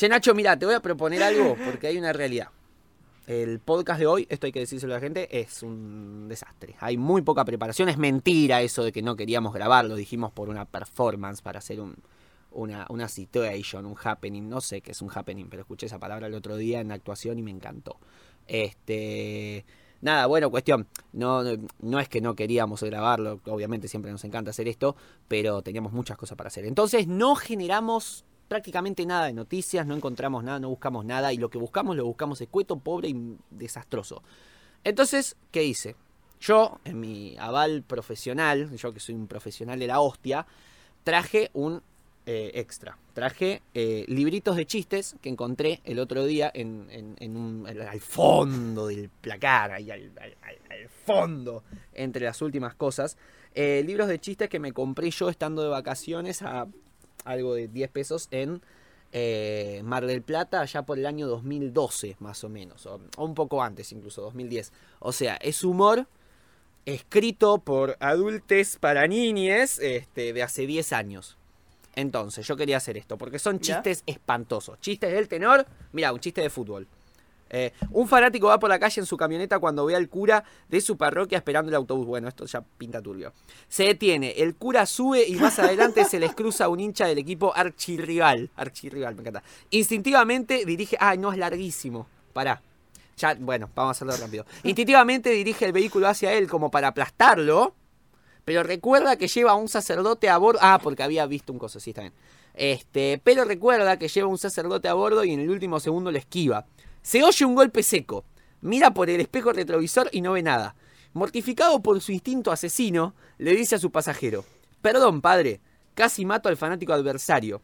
Che, Nacho, mira, te voy a proponer algo porque hay una realidad. El podcast de hoy, esto hay que decírselo a la gente, es un desastre. Hay muy poca preparación. Es mentira eso de que no queríamos grabarlo. Dijimos por una performance, para hacer un, una, una situation, un happening. No sé qué es un happening, pero escuché esa palabra el otro día en la actuación y me encantó. Este. Nada, bueno, cuestión. No, no es que no queríamos grabarlo, obviamente siempre nos encanta hacer esto, pero teníamos muchas cosas para hacer. Entonces no generamos prácticamente nada de noticias, no encontramos nada, no buscamos nada y lo que buscamos lo buscamos escueto, pobre y desastroso. Entonces, ¿qué hice? Yo, en mi aval profesional, yo que soy un profesional de la hostia, traje un eh, extra. Traje eh, libritos de chistes que encontré el otro día en, en, un, al fondo del placar, ahí al, al, fondo, entre las últimas cosas. Eh, libros de chistes que me compré yo estando de vacaciones a algo de 10 pesos en eh, Mar del Plata allá por el año 2012 más o menos, o, un poco antes incluso, 2010. O sea, es humor escrito por adultos para niñes este, de hace 10 años. Entonces, yo quería hacer esto, porque son chistes espantosos. Chistes del tenor, mira, un chiste de fútbol. Eh, un fanático va por la calle en su camioneta cuando ve al cura de su parroquia esperando el autobús. Bueno, esto ya pinta turbio. Se detiene, el cura sube y más adelante se les cruza un hincha del equipo archirrival. Archirrival, me encanta. Instintivamente dirige. Ay, no, es larguísimo. Pará. Ya, bueno, vamos a hacerlo rápido. Instintivamente dirige el vehículo hacia él como para aplastarlo. Pero recuerda que lleva a un sacerdote a bordo. Ah, porque había visto un coso, sí, está bien. Este, pero recuerda que lleva un sacerdote a bordo y en el último segundo le esquiva. Se oye un golpe seco. Mira por el espejo retrovisor y no ve nada. Mortificado por su instinto asesino, le dice a su pasajero, Perdón, padre, casi mato al fanático adversario.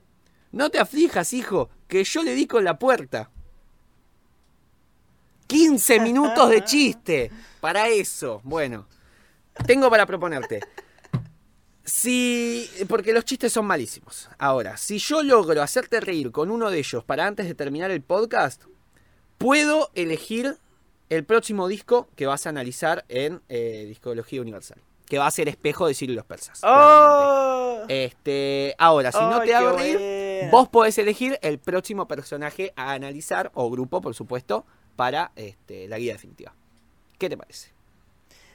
No te aflijas, hijo, que yo le di con la puerta. 15 minutos de chiste. Para eso. Bueno, tengo para proponerte. Si. Porque los chistes son malísimos. Ahora, si yo logro hacerte reír con uno de ellos para antes de terminar el podcast, puedo elegir el próximo disco que vas a analizar en eh, Discología Universal. Que va a ser Espejo de Ciro y los Persas. ¡Oh! Este, ahora, si no te hago reír, vos podés elegir el próximo personaje a analizar, o grupo, por supuesto, para este, la guía definitiva. ¿Qué te parece?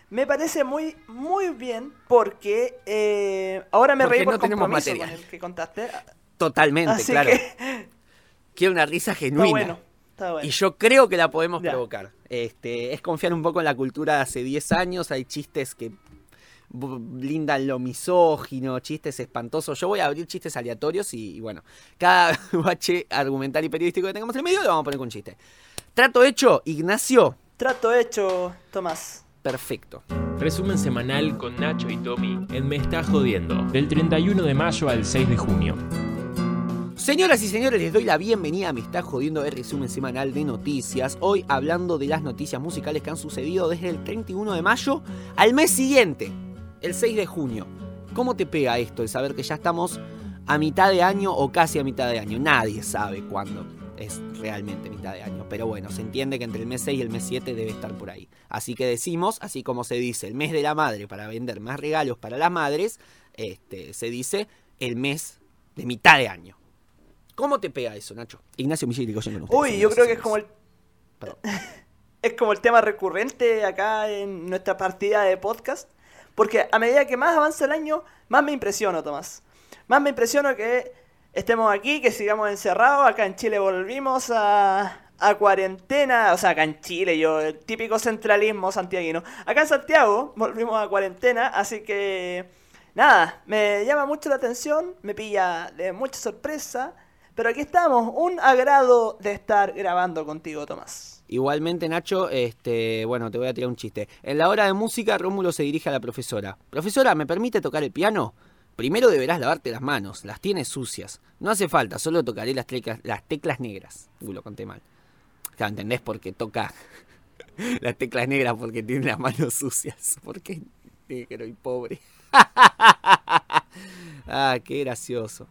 Me parece muy, muy bien porque eh, ahora me reí por no tenemos material. que contaste. Totalmente, claro. Quiero una risa genuina. bueno. Y yo creo que la podemos provocar. Este, es confiar un poco en la cultura de hace 10 años. Hay chistes que blindan lo misógino, chistes espantosos. Yo voy a abrir chistes aleatorios y, bueno, cada bache argumental y periodístico que tengamos en el medio le vamos a poner un chiste. Trato hecho, Ignacio. Trato hecho, Tomás. Perfecto. Resumen semanal con Nacho y Tommy en Me Está Jodiendo, del 31 de mayo al 6 de junio. Señoras y señores, les doy la bienvenida. Me está jodiendo el resumen semanal de noticias. Hoy hablando de las noticias musicales que han sucedido desde el 31 de mayo al mes siguiente, el 6 de junio. ¿Cómo te pega esto el saber que ya estamos a mitad de año o casi a mitad de año? Nadie sabe cuándo es realmente mitad de año. Pero bueno, se entiende que entre el mes 6 y el mes 7 debe estar por ahí. Así que decimos, así como se dice el mes de la madre para vender más regalos para las madres, este, se dice el mes de mitad de año. ¿Cómo te pega eso, Nacho? Ignacio Michel Uy, yo creo que es como el. es como el tema recurrente acá en nuestra partida de podcast. Porque a medida que más avanza el año, más me impresiono, Tomás. Más me impresiono que estemos aquí, que sigamos encerrados. Acá en Chile volvimos a, a cuarentena. O sea, acá en Chile, yo, el típico centralismo santiaguino. Acá en Santiago volvimos a cuarentena, así que. Nada, me llama mucho la atención, me pilla de mucha sorpresa. Pero aquí estamos, un agrado de estar grabando contigo, Tomás. Igualmente, Nacho, este, bueno, te voy a tirar un chiste. En la hora de música, Rómulo se dirige a la profesora. Profesora, ¿me permite tocar el piano? Primero deberás lavarte las manos, las tienes sucias. No hace falta, solo tocaré las teclas, las teclas negras. Uy, lo conté mal. Claro, ¿entendés? Porque toca las teclas negras porque tiene las manos sucias. Porque negro y pobre. ah, qué gracioso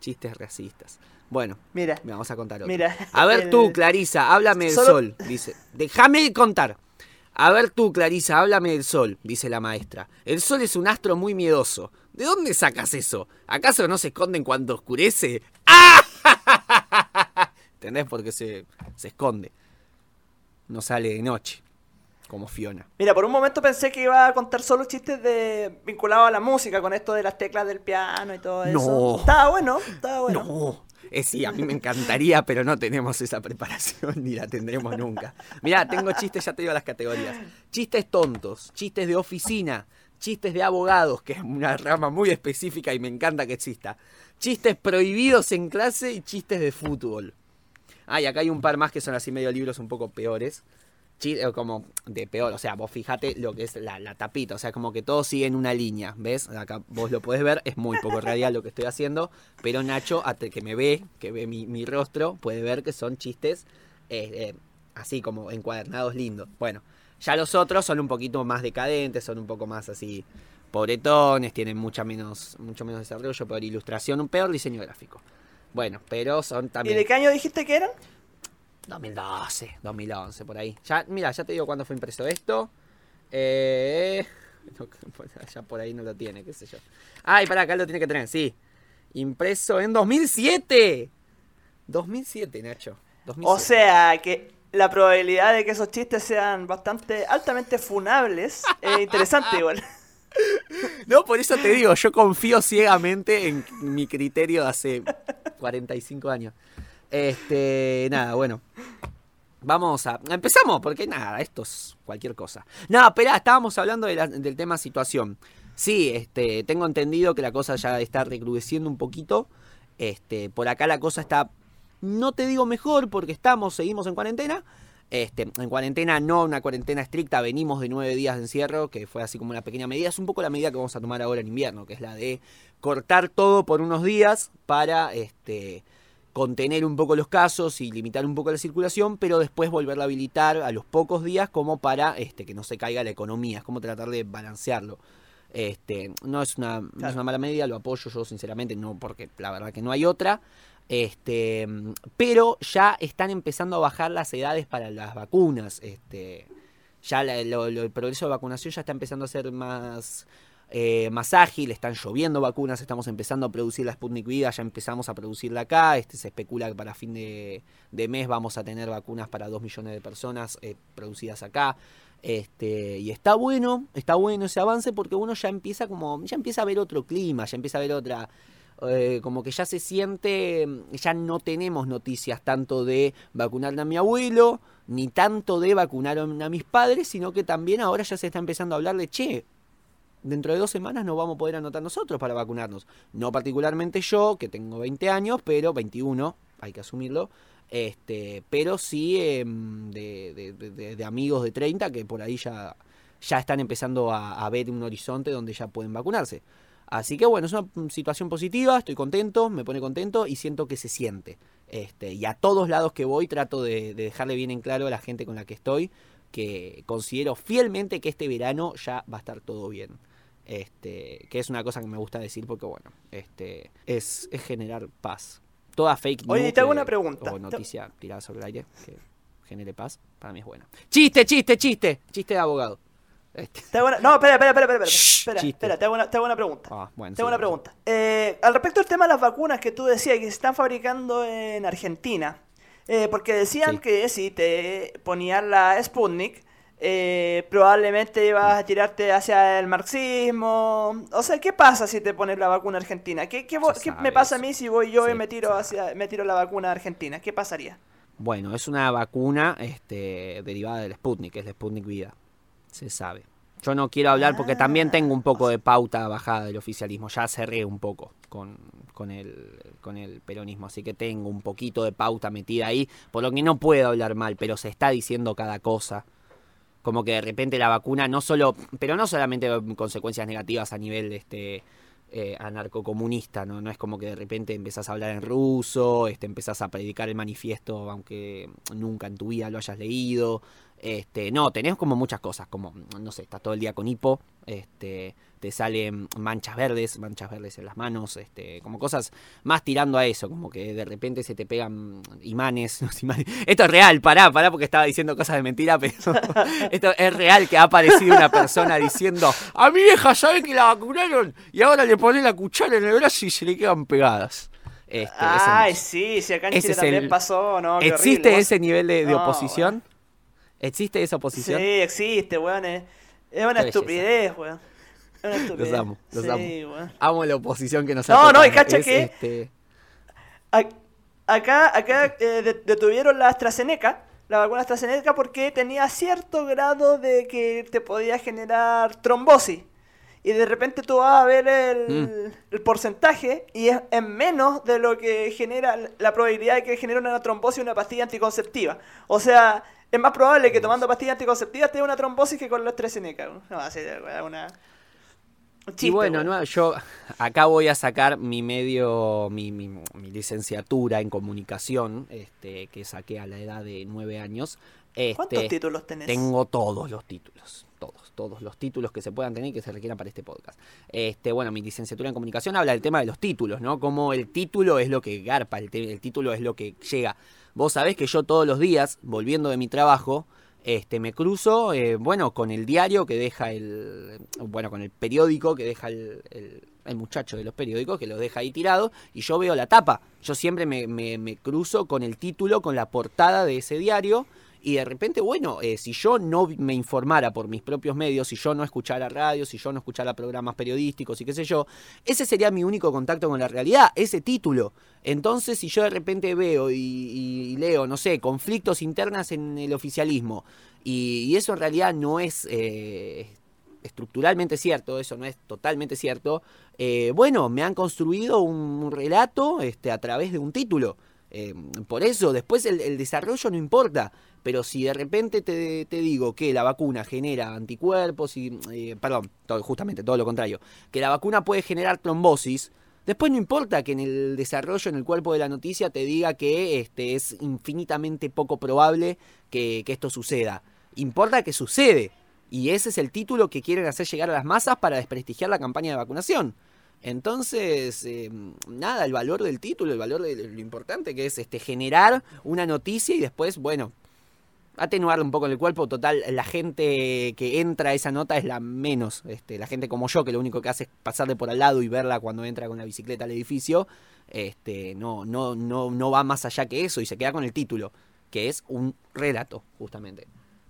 chistes racistas. Bueno, mira, me vamos a contar otro. Mira, a ver tú, Clarisa, háblame del sol, dice. Déjame contar. A ver tú, Clarisa, háblame del sol, dice la maestra. El sol es un astro muy miedoso. ¿De dónde sacas eso? ¿Acaso no se esconden cuando oscurece? ¡Ah! ¿entendés? Porque se, se esconde. No sale de noche, como Fiona. Mira, por un momento pensé que iba a contar solo chistes de vinculados a la música, con esto de las teclas del piano y todo eso. No. Estaba bueno, estaba bueno. No. Eh, sí, a mí me encantaría, pero no tenemos esa preparación ni la tendremos nunca. Mirá, tengo chistes, ya te digo las categorías. Chistes tontos, chistes de oficina, chistes de abogados, que es una rama muy específica y me encanta que exista. Chistes prohibidos en clase y chistes de fútbol. Ah, y acá hay un par más que son así medio libros un poco peores. Eh, como de peor, o sea, vos fíjate lo que es la, la tapita, o sea, como que todos siguen una línea, ¿ves? Acá vos lo podés ver, es muy poco radial lo que estoy haciendo, pero Nacho, hasta que me ve, que ve mi, mi rostro, puede ver que son chistes eh, eh, así como encuadernados lindos. Bueno, ya los otros son un poquito más decadentes, son un poco más así pobretones, tienen mucha menos, mucho menos desarrollo, peor ilustración, un peor diseño gráfico. Bueno, pero son ¿Y también... de qué año dijiste que eran? 2012, 2011, por ahí. Ya, mira, ya te digo cuándo fue impreso esto. Eh, no, ya por ahí no lo tiene, qué sé yo. Ay, para acá lo tiene que tener, sí. Impreso en 2007. 2007, Nacho. 2007. O sea, que la probabilidad de que esos chistes sean bastante altamente funables es interesante igual. No, por eso te digo, yo confío ciegamente en mi criterio de hace 45 años. Este, nada, bueno. Vamos a. Empezamos, porque nada, esto es cualquier cosa. No, espera, estábamos hablando de la- del tema situación. Sí, este, tengo entendido que la cosa ya está recrudeciendo un poquito. Este, por acá la cosa está. No te digo mejor, porque estamos, seguimos en cuarentena. Este, en cuarentena, no una cuarentena estricta, venimos de nueve días de encierro, que fue así como una pequeña medida. Es un poco la medida que vamos a tomar ahora en invierno, que es la de cortar todo por unos días para este, contener un poco los casos y limitar un poco la circulación, pero después volverla a habilitar a los pocos días como para este, que no se caiga la economía. Es como tratar de balancearlo. Este, no es una, no es Claro. una mala medida, lo apoyo yo sinceramente, no porque la verdad que no hay otra. Este, pero ya están empezando a bajar las edades para las vacunas. Este, ya la- lo- lo- el progreso de vacunación ya está empezando a ser más, eh, más ágil, están lloviendo vacunas, estamos empezando a producir la Sputnik Vida, ya empezamos a producirla acá, este, se especula que para fin de, mes vamos a tener vacunas para 2 millones de personas eh, producidas acá. Este, y está bueno, está bueno ese avance porque uno ya empieza como, ya empieza a ver otro clima, ya empieza a ver otra, eh, como que ya se siente, ya no tenemos noticias tanto de vacunar a mi abuelo, ni tanto de vacunar a mis padres, sino que también ahora ya se está empezando a hablar de, che, dentro de dos semanas nos vamos a poder anotar nosotros para vacunarnos. No particularmente yo, que tengo 20 años, pero 21, hay que asumirlo. Este, pero sí em, de, amigos de 30 que por ahí ya, ya están empezando a, ver un horizonte donde ya pueden vacunarse. Así que bueno, es una situación positiva, estoy contento, me pone contento y siento que se siente. Este, y a todos lados que voy trato de dejarle bien en claro a la gente con la que estoy que considero fielmente que este verano ya va a estar todo bien. Este, que es una cosa que me gusta decir porque bueno, este, es, es generar paz. Toda fake news Oye, te hago una pregunta. o noticia tirada sobre el aire que genere paz, para mí es buena. Chiste, chiste, chiste, chiste de abogado. Este, Te hago una- No, espera, espera, espera, espera, espera, Shh, espera, espera, te hago una, te hago una pregunta. ah, bueno, Tengo sí, una pregunta. Eh, al respecto del tema de las vacunas que tú decías que se están fabricando en Argentina, eh, porque decían Sí. que si te ponían la Sputnik, eh, probablemente ibas a tirarte hacia el marxismo. O sea, ¿qué pasa si te pones la vacuna argentina? ¿Qué, qué, me pasa a mí si voy yo y me tiro hacia, me tiro la vacuna argentina? ¿Qué pasaría? Bueno, es una vacuna este, derivada del Sputnik, es la Sputnik Vida. Se sabe. Yo no quiero hablar porque también tengo un poco de pauta bajada del oficialismo. Ya cerré un poco con, con, el, con el peronismo, así que tengo un poquito de pauta metida ahí, por lo que no puedo hablar mal, pero se está diciendo cada cosa. Como que de repente la vacuna no solo, pero no solamente consecuencias negativas a nivel este eh, anarcocomunista, ¿no? No es como que de repente empezás a hablar en ruso, este, empezás a predicar el manifiesto aunque nunca en tu vida lo hayas leído. Este, no, tenés como muchas cosas, como, no sé, estás todo el día con hipo, este, te salen manchas verdes, manchas verdes en las manos, este, como cosas más tirando a eso, como que de repente se te pegan imanes. Esto es real, pará, pará, porque estaba diciendo cosas de mentira, pero esto es real que ha aparecido una persona diciendo, a mi vieja sabe que la vacunaron y ahora le pone la cuchara en el brazo y se le quedan pegadas. Este, Ay, sí, si acá en Chile también pasó, ¿no? ¿Existe ese nivel de, oposición? ¿Existe esa oposición? Sí, existe, weón. Es, una estupidez, weón. Es una estupidez. Los amo, los amo. Amo la oposición que nos No, no, y cacha que. Este... Acá, acá eh, detuvieron la AstraZeneca, la vacuna AstraZeneca, porque tenía cierto grado de que te podía generar trombosis y de repente tú vas a ver el, mm. porcentaje y es, en menos de lo que genera la probabilidad de que genere una trombosis una pastilla anticonceptiva. O sea, es más probable que tomando pastillas anticonceptivas te dé una trombosis que con la AstraZeneca. No, va a ser una... y bueno, yo acá voy a sacar mi medio, mi, mi, licenciatura en comunicación, este, que saqué a la edad de nueve años. Este, ¿Cuántos títulos tenés? Tengo todos los títulos todos, todos los títulos que se puedan tener y que se requieran para este podcast. Este, bueno, mi licenciatura en comunicación habla del tema de los títulos, ¿no? Como el título es lo que garpa, el, título es lo que llega. Vos sabés que yo todos los días, volviendo de mi trabajo, este, me cruzo, eh, bueno, con el diario que deja el, bueno, con el periódico que deja el, el, muchacho de los periódicos que lo deja ahí tirado y yo veo la tapa. Yo siempre me, me, me cruzo con el título, con la portada de ese diario y de repente, bueno, eh, si yo no me informara por mis propios medios, si yo no escuchara radio, si yo no escuchara programas periodísticos y qué sé yo, ese sería mi único contacto con la realidad, ese título. Entonces, si yo de repente veo y, leo, no sé, conflictos internas en el oficialismo, y, eso en realidad no es... Eh, estructuralmente cierto, eso no es totalmente cierto, eh, bueno, me han construido un relato este, a través de un título. Por eso, después el, desarrollo no importa. Pero si de repente te, digo que la vacuna genera anticuerpos y, eh, perdón, justamente todo lo contrario, que la vacuna puede generar trombosis, después no importa que en el desarrollo, en el cuerpo de la noticia, te diga que este, es infinitamente poco probable que, esto suceda. Importa que sucede. Y ese es el título que quieren hacer llegar a las masas para desprestigiar la campaña de vacunación. Entonces, eh, nada, el valor del título, el valor de lo importante que es este, generar una noticia y después, bueno, atenuarle un poco en el cuerpo. Total, la gente que entra a esa nota es la menos. Este, la gente como yo, que lo único que hace es pasarle por al lado y verla cuando entra con la bicicleta al edificio, este, no, no, no, no va más allá que eso y se queda con el título, que es un relato, justamente.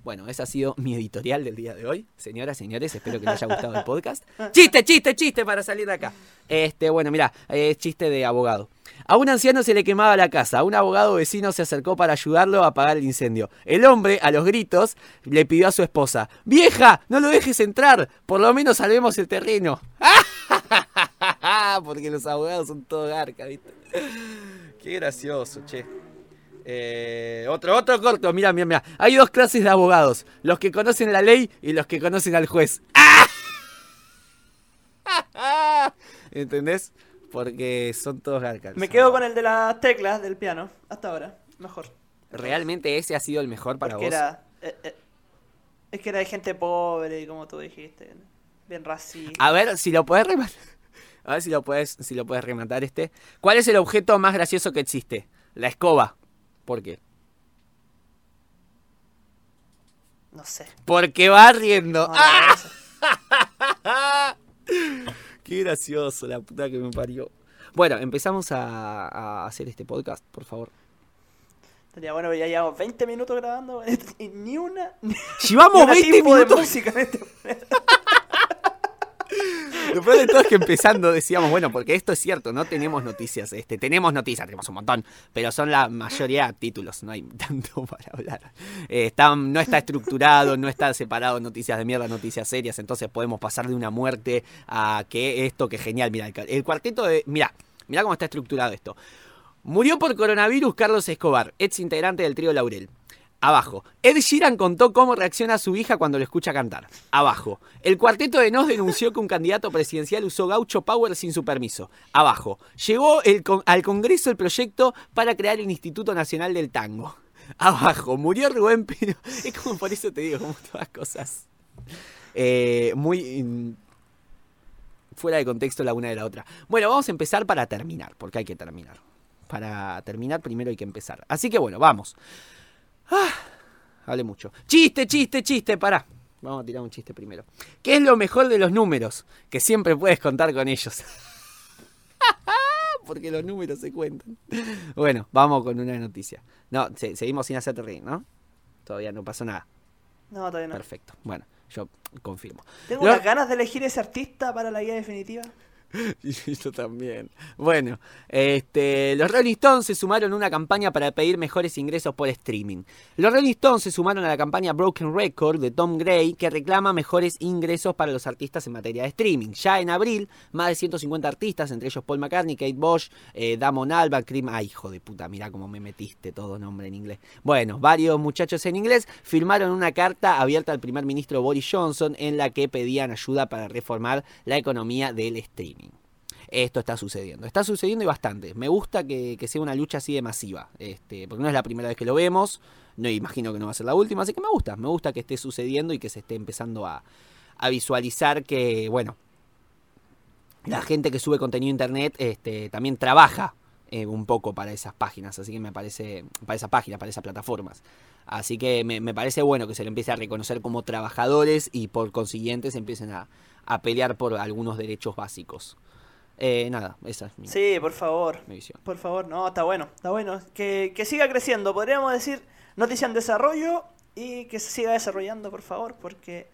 Bueno, ese ha sido mi editorial del día de hoy. Señoras, señores, espero que les haya gustado el podcast. Chiste, chiste, chiste para salir de acá. Este, bueno, mira, chiste de abogado. A un anciano se le quemaba la casa. Un abogado vecino se acercó para ayudarlo a apagar el incendio. El hombre, a los gritos, le pidió a su esposa: ¡Vieja! ¡No lo dejes entrar! Por lo menos salvemos el terreno. Porque los abogados son todos garca, ¿viste? Qué gracioso, che. Eh, otro, otro corto, mira, mira, mira. Hay dos clases de abogados: los que conocen la ley y los que conocen al juez. ¿Entendés? Porque son todos garcas. Me quedo con el de las teclas del piano, hasta ahora. Mejor. ¿Realmente ese ha sido el mejor para vos? Era, eh, eh, es que era de gente pobre, como tú dijiste. Bien racista. A ver si lo puedes rematar. A ver si lo puedes, si lo puedes rematar este. ¿Cuál es el objeto más gracioso que existe? La escoba. ¿Por qué? No sé. Porque va riendo. Qué gracioso, la puta que me parió. Bueno, empezamos a, hacer este podcast, por favor. Estaría bueno, ya llevamos 20 minutos grabando y ni una. Llevamos 20 minutos. de música en este lo peor de todo es que empezando decíamos, bueno, porque esto es cierto, no tenemos noticias, este, tenemos noticias, tenemos un montón, pero son la mayoría títulos, no hay tanto para hablar. Eh, no está estructurado, no está separado noticias de mierda, noticias serias, entonces podemos pasar de una muerte a que esto, que genial, mira, el, cuarteto de, mira, mira cómo está estructurado esto. Murió por coronavirus Carlos Escobar, ex integrante del trío Laurel. Abajo. Ed Sheeran contó cómo reacciona su hija cuando lo escucha cantar. Abajo. El cuarteto de Nos denunció que un candidato presidencial usó gaucho power sin su permiso. Abajo. Llegó al Congreso el proyecto para crear el Instituto Nacional del Tango. Abajo. Murió Rubén Pino. Es como por eso te digo, como todas cosas. Eh, muy fuera de contexto la una de la otra. Bueno, vamos a empezar para terminar, porque hay que terminar. Para terminar primero hay que empezar. Así que bueno, vamos. Ah, hable mucho. Chiste, chiste, chiste, pará. Vamos a tirar un chiste primero. ¿Qué es lo mejor de los números? Que siempre puedes contar con ellos. porque los números se cuentan. Bueno, vamos con una noticia. No, seguimos sin hacerte reír, ¿no? Todavía no pasó nada. No, todavía no. Perfecto. Bueno, yo confirmo. Tengo unas ganas de elegir ese artista para la guía definitiva. Yo también. Bueno, este, los Rolling Stones se sumaron a una campaña para pedir mejores ingresos por streaming. Los Rolling Stones se sumaron a la campaña Broken Record de Tom Gray, que reclama mejores ingresos para los artistas en materia de streaming. Ya en abril, más de 150 artistas, entre ellos Paul McCartney, Kate Bosch, eh, Damon Albarn, Cream. Ay, hijo de puta, mira cómo me metiste todo nombre en inglés. Bueno, varios muchachos en inglés firmaron una carta abierta al primer ministro Boris Johnson en la que pedían ayuda para reformar la economía del streaming esto está sucediendo. Está sucediendo y bastante. Me gusta que, sea una lucha así de masiva, este, porque no es la primera vez que lo vemos, no imagino que no va a ser la última, así que me gusta, me gusta que esté sucediendo y que se esté empezando a, visualizar que, bueno, la gente que sube contenido a internet este, también trabaja eh, un poco para esas páginas, así que me parece, para esas páginas, para esas plataformas. Así que me, parece bueno que se le empiece a reconocer como trabajadores y por consiguiente se empiecen a pelear por algunos derechos básicos. Eh, nada, esa es mi Sí, por favor. visión. Por favor, no, está bueno, está bueno. Que, siga creciendo, podríamos decir noticia en desarrollo y que se siga desarrollando, por favor, porque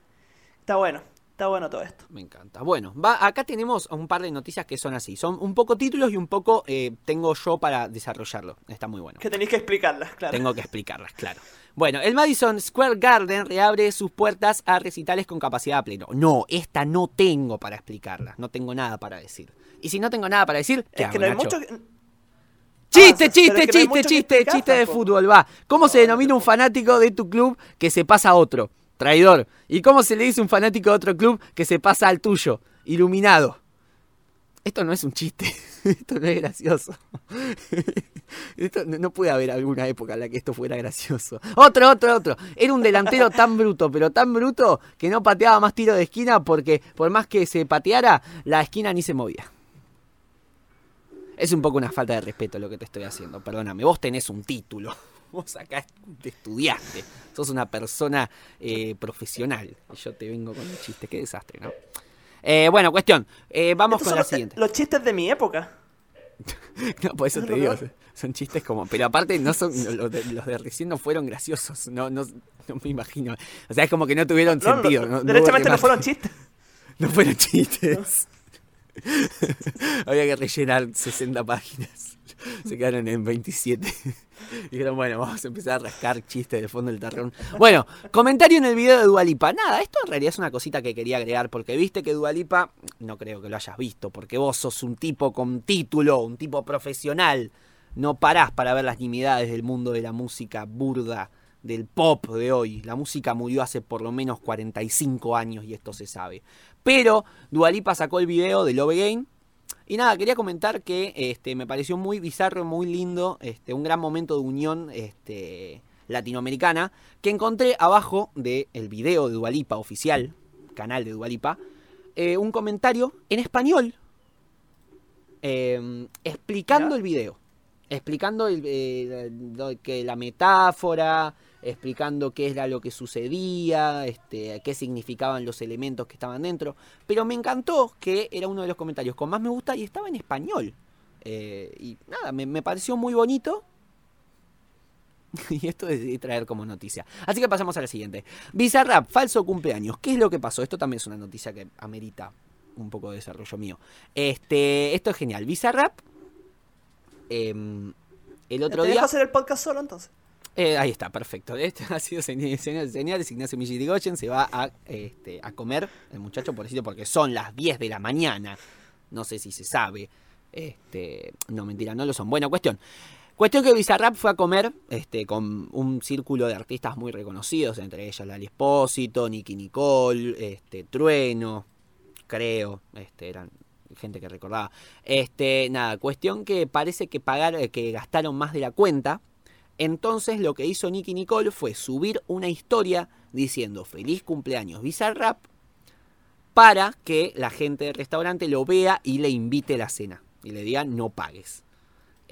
está bueno. Está bueno todo esto. Me encanta. Bueno, va, acá tenemos un par de noticias que son así. Son un poco títulos y un poco eh, tengo yo para desarrollarlo. Está muy bueno. Que tenéis que explicarlas, claro. Tengo que explicarlas, claro. Bueno, el Madison Square Garden reabre sus puertas a recitales con capacidad pleno. No, esta no tengo para explicarla. No tengo nada para decir. Y si no tengo nada para decir, ¿qué es que no hay mucho Chiste, chiste, chiste, chiste, chiste de fútbol, va. ¿Cómo se denomina un fanático de tu club que se pasa a otro? Traidor. ¿Y cómo se le dice a un fanático de otro club que se pasa al tuyo? Iluminado. Esto no es un chiste. Esto no es gracioso. Esto, no, puede haber alguna época en la que esto fuera gracioso. Otro, otro, otro. Era un delantero tan bruto, pero tan bruto que no pateaba más tiro de esquina porque por más que se pateara, la esquina ni se movía. Es un poco una falta de respeto lo que te estoy haciendo. Perdóname, vos tenés un título. Vos acá te estudiaste. Sos una persona eh, profesional. Y yo te vengo con un chiste. Qué desastre, ¿no? Eh, bueno, cuestión. Eh, vamos con la siguiente. Los chistes de mi época. no, por eso te digo. Son chistes como. Pero aparte, no son los de, los de recién no fueron graciosos. No, no, no, me imagino. O sea, es como que no tuvieron sentido. No, derechamente no fueron chistes. No fueron chistes. Había que rellenar 60 páginas. Se quedaron en 27. Dijeron, bueno, vamos a empezar a rascar chistes del fondo del terrón. Bueno, comentario en el video de Dualipa. Nada, esto en realidad es una cosita que quería agregar, porque viste que Dualipa, no creo que lo hayas visto, porque vos sos un tipo con título, un tipo profesional. No parás para ver las nimiedades del mundo de la música burda, del pop de hoy. La música murió hace por lo menos 45 años y esto se sabe. Pero Dualipa sacó el video de Love Game y nada, quería comentar que este, me pareció muy bizarro, muy lindo, este, un gran momento de unión este, latinoamericana que encontré abajo del el video de Dualipa oficial, canal de Dualipa, eh, un comentario en español em, explicando el video, explicando eh, que la metáfora, explicando qué era lo que sucedía, este, qué significaban los elementos que estaban dentro. Pero me encantó que era uno de los comentarios con más me gusta y estaba en español. Eh, y nada, me, pareció muy bonito. y esto decidí traer como noticia. Así que pasamos a la siguiente. Bizarrap, falso cumpleaños. ¿Qué es lo que pasó? Esto también es una noticia que amerita un poco de desarrollo mío. Este, esto es genial. Bizarrap. Em, el otro ¿Te día. hacer el podcast solo entonces? Eh, ahí está, perfecto. Este ha sido señales. Ignacio Millirigoyen se va a, este, a comer el muchacho, por decirlo, porque son las 10 de la mañana. No sé si se sabe. Este, no, mentira, no lo son. Bueno, cuestión. Cuestión que Bizarrap fue a comer este, con un círculo de artistas muy reconocidos, entre ellas Lali Espósito, Nicky Nicole, este, Trueno, creo, este, eran gente que recordaba. Este, nada, cuestión que parece que pagar, que gastaron más de la cuenta entonces lo que hizo Nicky Nicole fue subir una historia diciendo feliz cumpleaños Bizarrap para que la gente del restaurante lo vea y le invite a la cena y le diga no pagues.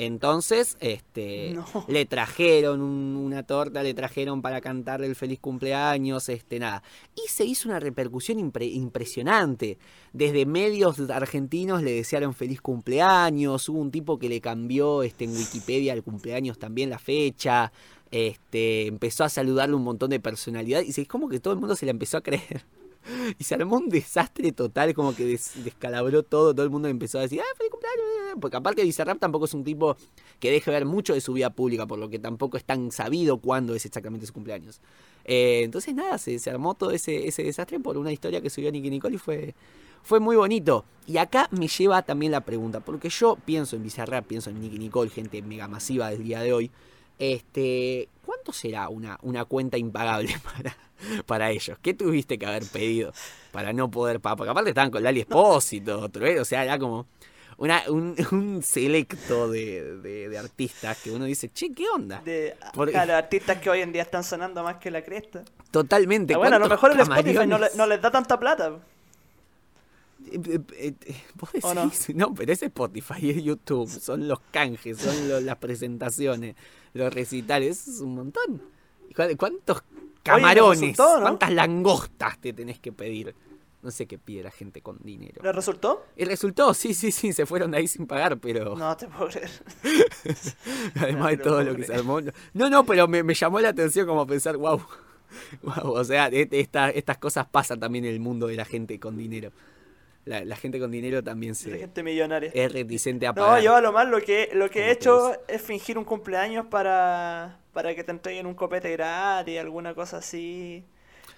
Entonces, este, No. le trajeron un- una torta, le trajeron para cantarle el feliz cumpleaños, este, nada. Y se hizo una repercusión impre- impresionante. Desde medios argentinos le desearon feliz cumpleaños, hubo un tipo que le cambió este, en Wikipedia el cumpleaños también la fecha, este, empezó a saludarle un montón de personalidad y es como que todo el mundo se la empezó a creer. Y se armó un desastre total, como que des- descalabró todo, todo el mundo empezó a decir, ¡ah, feliz cumpleaños! Porque aparte Bizarrap tampoco es un tipo que deje ver mucho de su vida pública, por lo que tampoco es tan sabido cuándo es exactamente su cumpleaños. Eh, entonces nada, se, armó todo ese, ese desastre por una historia que subió Nicky Nicole y fue, fue muy bonito. Y acá me lleva también la pregunta, porque yo pienso en Bizarrap, pienso en Nicky Nicole, gente mega masiva del día de hoy. Este, ¿cuánto será una, una cuenta impagable para, para ellos? ¿Qué tuviste que haber pedido para no poder pagar? Porque aparte estaban con Lali Espósito, otro, o sea, era como una, un, un selecto de, de- de artistas que uno dice, che, ¿qué onda? De, Por- a los artistas que hoy en día están sonando más que la cresta. Totalmente. Ah, bueno, a lo ¿cuántos mejor el Spotify no, le- no les da tanta plata. Eh, eh, eh, eh, ¿Vos ¿O decís? no? no? pero es Spotify, es YouTube, son los canjes, son lo- las presentaciones, los recitales, es un montón. ¿Cu- ¿Cuántos camarones, resultó, ¿no? cuántas langostas te tenés que pedir? No sé qué pide la gente con dinero. ¿Les resultó? Y resultó, sí, sí, sí, se fueron de ahí sin pagar, pero No te puedo creer. además no de todo lo que se armó. No, no, pero me, me llamó la atención como pensar, wow, wow, o sea, e- esta- estas cosas pasan también en el mundo de la gente con dinero. La, la gente con dinero también La se gente millonaria. es reticente a pagar. No, yo a lo más lo que, lo que he hecho es fingir un cumpleaños para, para que te entreguen un copete gratis, alguna cosa así.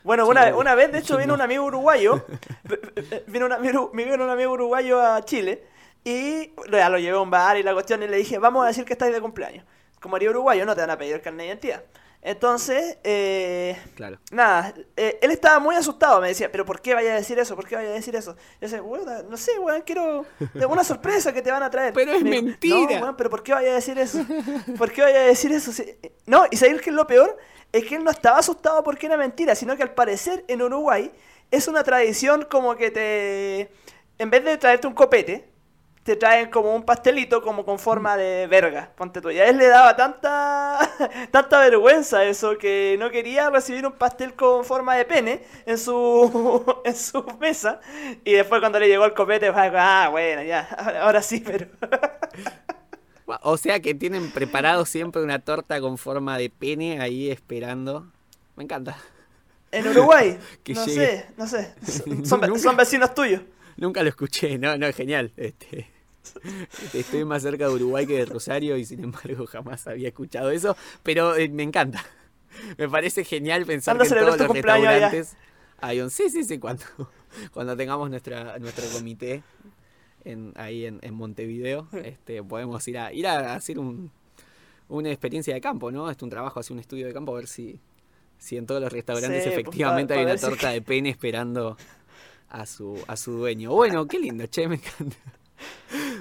Bueno, Sí, una, una vez, de hecho, Sí, vino no. un amigo uruguayo, vino, un amigo, vino un amigo uruguayo a Chile y ya lo llevé a un bar y la cuestión y le dije, vamos a decir que estáis de cumpleaños. Como haría uruguayo, no te van a pedir el carnet de identidad. Entonces, eh, Claro. Nada, eh, él estaba muy asustado, me decía, pero ¿por qué vaya a decir eso? ¿Por qué vaya a decir eso? Yo decía, "Weón, no sé, weón, quiero una sorpresa que te van a traer. Pero es Me mentira. No, weón, pero ¿por qué vaya a decir eso? ¿Por qué vaya a decir eso? Si- No, y sabes que es lo peor, es que él no estaba asustado porque era mentira, sino que al parecer en Uruguay es una tradición como que te, en vez de traerte un copete, te traen como un pastelito como con forma de verga, ponte tú. Y a él le daba tanta tanta vergüenza eso que no quería recibir un pastel con forma de pene en su en su mesa y después cuando le llegó el copete fue ah, bueno, ya, ahora, sí, pero O sea que tienen preparado siempre una torta con forma de pene ahí esperando. Me encanta. en Uruguay, Que no llegue. sé, no sé, son, son vecinos tuyos. Nunca lo escuché, no, no, genial. Este, este, estoy más cerca de Uruguay que de Rosario y sin embargo jamás había escuchado eso, pero eh, me encanta. Me parece genial pensar ¿Cuándo que en todos los restaurantes hay un sí, sí, sí, cuando, cuando tengamos nuestra nuestro comité en, ahí en, en Montevideo, este, podemos ir a ir a hacer un, una experiencia de campo, ¿no? Es un trabajo, hacer un estudio de campo a ver si si en todos los restaurantes Sí, pues, efectivamente hay una si- torta de pene esperando a su, a su dueño. Bueno, qué lindo, che, me encanta.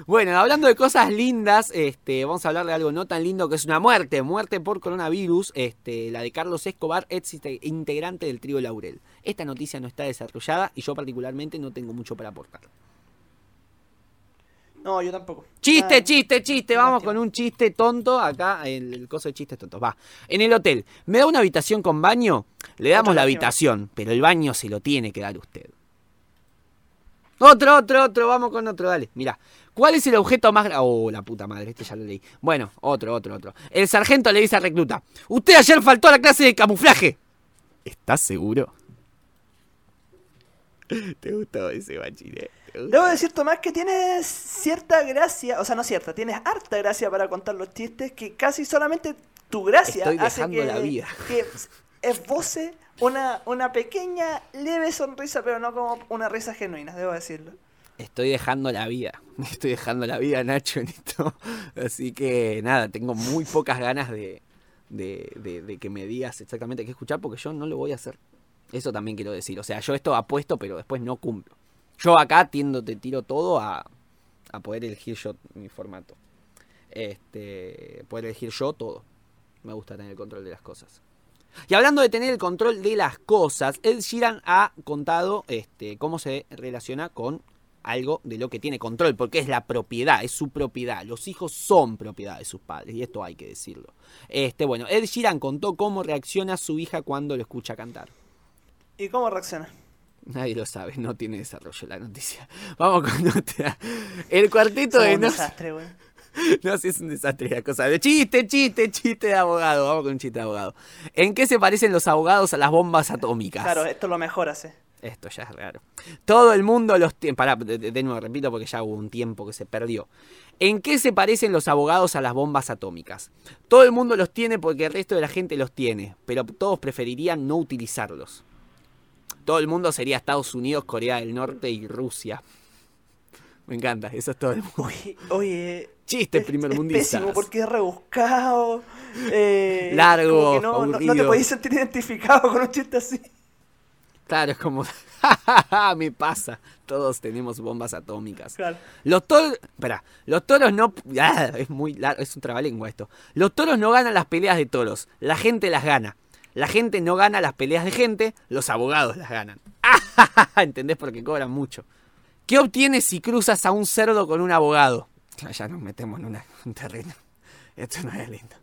Bueno, hablando de cosas lindas, este, vamos a hablar de algo no tan lindo que es una muerte, muerte por coronavirus, este, la de Carlos Escobar, ex inte- integrante del trío Laurel. Esta noticia no está desarrollada y yo particularmente no tengo mucho para aportar. No, yo tampoco. Chiste, chiste, chiste. Vamos con un chiste tonto. Acá, el, el coso de chistes tontos. Va. En el hotel. ¿Me da una habitación con baño? Le damos la habitación, pero el baño se lo tiene que dar usted. Otro, otro, otro. Vamos con otro, dale. Mira. ¿Cuál es el objeto más grande? Oh, la puta madre, este ya lo leí. Bueno, otro, otro, otro. El sargento le dice al recluta: Usted ayer faltó a la clase de camuflaje. ¿Estás seguro? ¿Te gustó ese bachiller? Debo decir, Tomás, que tienes cierta gracia, o sea, no cierta, tienes harta gracia para contar los chistes, que casi solamente tu gracia Estoy hace dejando que, la vida. que esboce una, una pequeña, leve sonrisa, pero no como una risa genuina, debo decirlo. Estoy dejando la vida. Estoy dejando la vida, Nacho, en esto. Así que nada, tengo muy pocas ganas de, de, de- de que me digas exactamente qué escuchar porque yo no lo voy a hacer. Eso también quiero decir. O sea, yo esto apuesto, pero después no cumplo. Yo acá tiendo, te tiro todo a, a poder elegir yo mi formato. Este, poder elegir yo todo. Me gusta tener el control de las cosas. Y hablando de tener el control de las cosas, Ed Sheeran ha contado este, cómo se relaciona con algo de lo que tiene control, porque es la propiedad, es su propiedad. Los hijos son propiedad de sus padres, y esto hay que decirlo. Este, bueno, Ed Sheeran contó cómo reacciona su hija cuando lo escucha cantar. ¿Y cómo reacciona? Nadie lo sabe, no tiene desarrollo la noticia. Vamos con otra. El cuarteto de un no. desastre, güey. No, si es un desastre la cosa. De chiste, chiste, chiste de abogado. Vamos con un chiste de abogado. ¿En qué se parecen los abogados a las bombas atómicas? Claro, esto lo mejor hace. Esto ya es raro. Todo el mundo los tiene. Pará, de, de- de nuevo, repito porque ya hubo un tiempo que se perdió. ¿En qué se parecen los abogados a las bombas atómicas? Todo el mundo los tiene porque el resto de la gente los tiene, pero todos preferirían no utilizarlos. Todo el mundo sería Estados Unidos, Corea del Norte y Rusia. Me encanta, eso es todo el mundo. Oye, oye. Chiste primer es mundista. pésimo porque es rebuscado. eh, Largo, no, no- no te podéis sentir identificado con un chiste así. Claro, es como. Me pasa. Todos tenemos bombas atómicas. Claro. Los toros. Espera, los toros no. Ah, es muy largo, es un trabalengua esto. Los toros no ganan las peleas de toros. La gente las gana. La gente no gana las peleas de gente. Los abogados las ganan. ¿Entendés? Porque cobran mucho. ¿Qué obtienes si cruzas a un cerdo con un abogado? Ya nos metemos en una- un terreno. Esto no es lindo.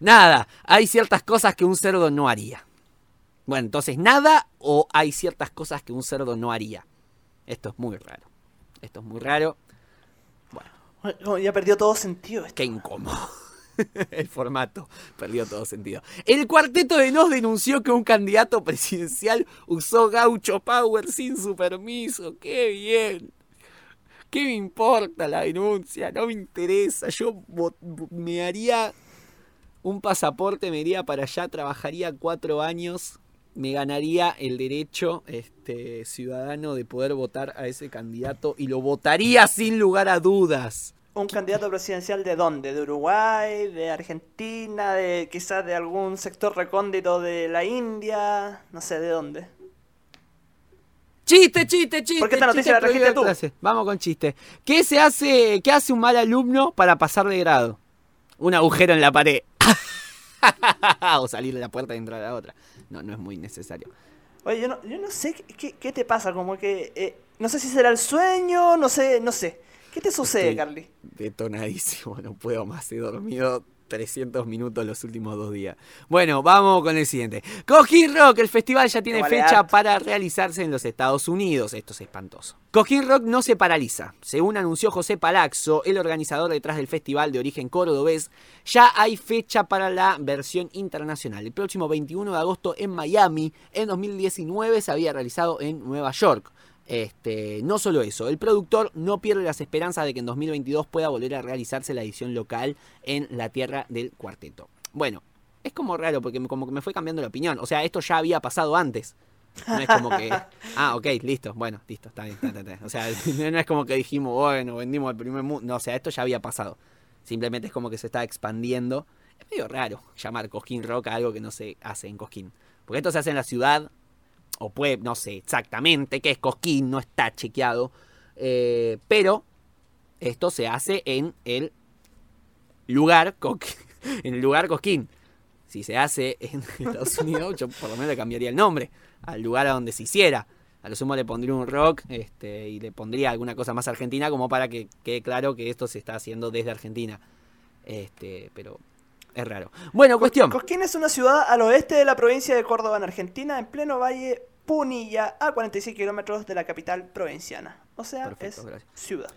Nada, hay ciertas cosas que un cerdo no haría. Bueno, entonces, nada o hay ciertas cosas que un cerdo no haría. Esto es muy raro. Esto es muy raro. Bueno, ya perdió todo sentido esto. Qué incómodo. El formato perdió todo sentido. El cuarteto de Nos denunció que un candidato presidencial usó gaucho power sin su permiso. ¡Qué bien! ¿Qué me importa la denuncia? No me interesa. Yo me haría un pasaporte, me iría para allá, trabajaría cuatro años, me ganaría el derecho este, ciudadano de poder votar a ese candidato y lo votaría sin lugar a dudas. ¿Un candidato presidencial de dónde? ¿De Uruguay? ¿De Argentina? ¿De quizás de algún sector recóndito de la India? No sé, ¿de dónde? Chiste, chiste, chiste. ¿Por qué esta chiste noticia la trajiste tú? Vamos con chiste. ¿Qué se hace, qué hace un mal alumno para pasar de grado? Un agujero en la pared. o salir de la puerta y entrar a la otra. No, no es muy necesario. Oye, yo no, yo no sé qué, qué- qué te pasa, como que... eh, no sé si será el sueño, no sé, no sé. ¿Qué te sucede, Estoy Carly? Detonadísimo, no puedo más. He dormido 300 minutos los últimos dos días. Bueno, vamos con el siguiente. Cojín Rock, el festival ya tiene fecha para realizarse en los Estados Unidos. Esto es espantoso. Cojín Rock no se paraliza. Según anunció José Palazzo, el organizador detrás del festival de origen cordobés, ya hay fecha para la versión internacional. El próximo 21 de agosto en Miami. En 2019 se había realizado en Nueva York. Este, no solo eso, el productor no pierde las esperanzas de que en 2022 pueda volver a realizarse la edición local en la tierra del cuarteto. Bueno, es como raro porque me- como que me fue cambiando la opinión. O sea, esto ya había pasado antes. No es como que. Ah, ok, listo. Bueno, listo, está bien. está, está, está. O sea, no es como que dijimos, bueno, vendimos el primer mundo. No, o sea, esto ya había pasado. Simplemente es como que se está expandiendo. Es medio raro llamar Cosquín Rock a algo que no se hace en Cosquín. Porque esto se hace en la ciudad, o puede, no sé exactamente qué es Cosquín, no está chequeado. eh, pero esto se hace en el lugar, Cosquín, en el lugar Cosquín. Si se hace en Estados Unidos, yo por lo menos le cambiaría el nombre al lugar a donde se hiciera. A lo sumo le pondría un rock este, y le pondría alguna cosa más argentina como para que quede claro que esto se está haciendo desde Argentina. Este, pero es raro. Bueno, cuestión. Cosquín es una ciudad al oeste de la provincia de Córdoba, en Argentina, en pleno valle Punilla, a 46 kilómetros de la capital provinciana. O sea, Perfecto, es gracias. ciudad.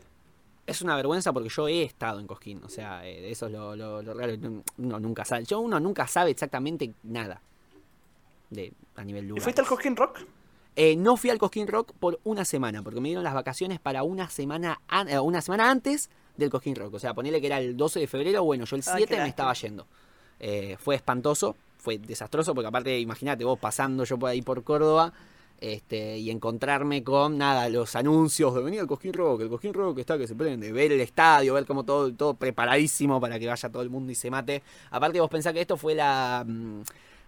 Es una vergüenza porque yo he estado en Cosquín. O sea, eh, eso es lo, lo- lo raro. Uno nunca sabe. Yo uno nunca sabe exactamente nada. De, a nivel ¿Y lugar. fuiste al Cosquín Rock? Eh, no fui al Cosquín Rock por una semana, porque me dieron las vacaciones para una semana, an- eh, una semana antes del Cosquín Rock. O sea, ponele que era el 12 de febrero, bueno, yo el Ah, 7 qué me estaba yendo. Eh, fue espantoso, fue desastroso, porque aparte, imagínate vos pasando yo por ahí por Córdoba este, y encontrarme con, nada, los anuncios de venir al Cosquín Rock, el Cosquín Rock está que se prende, ver el estadio, ver como todo, todo preparadísimo para que vaya todo el mundo y se mate. Aparte vos pensás que esto fue la... mm,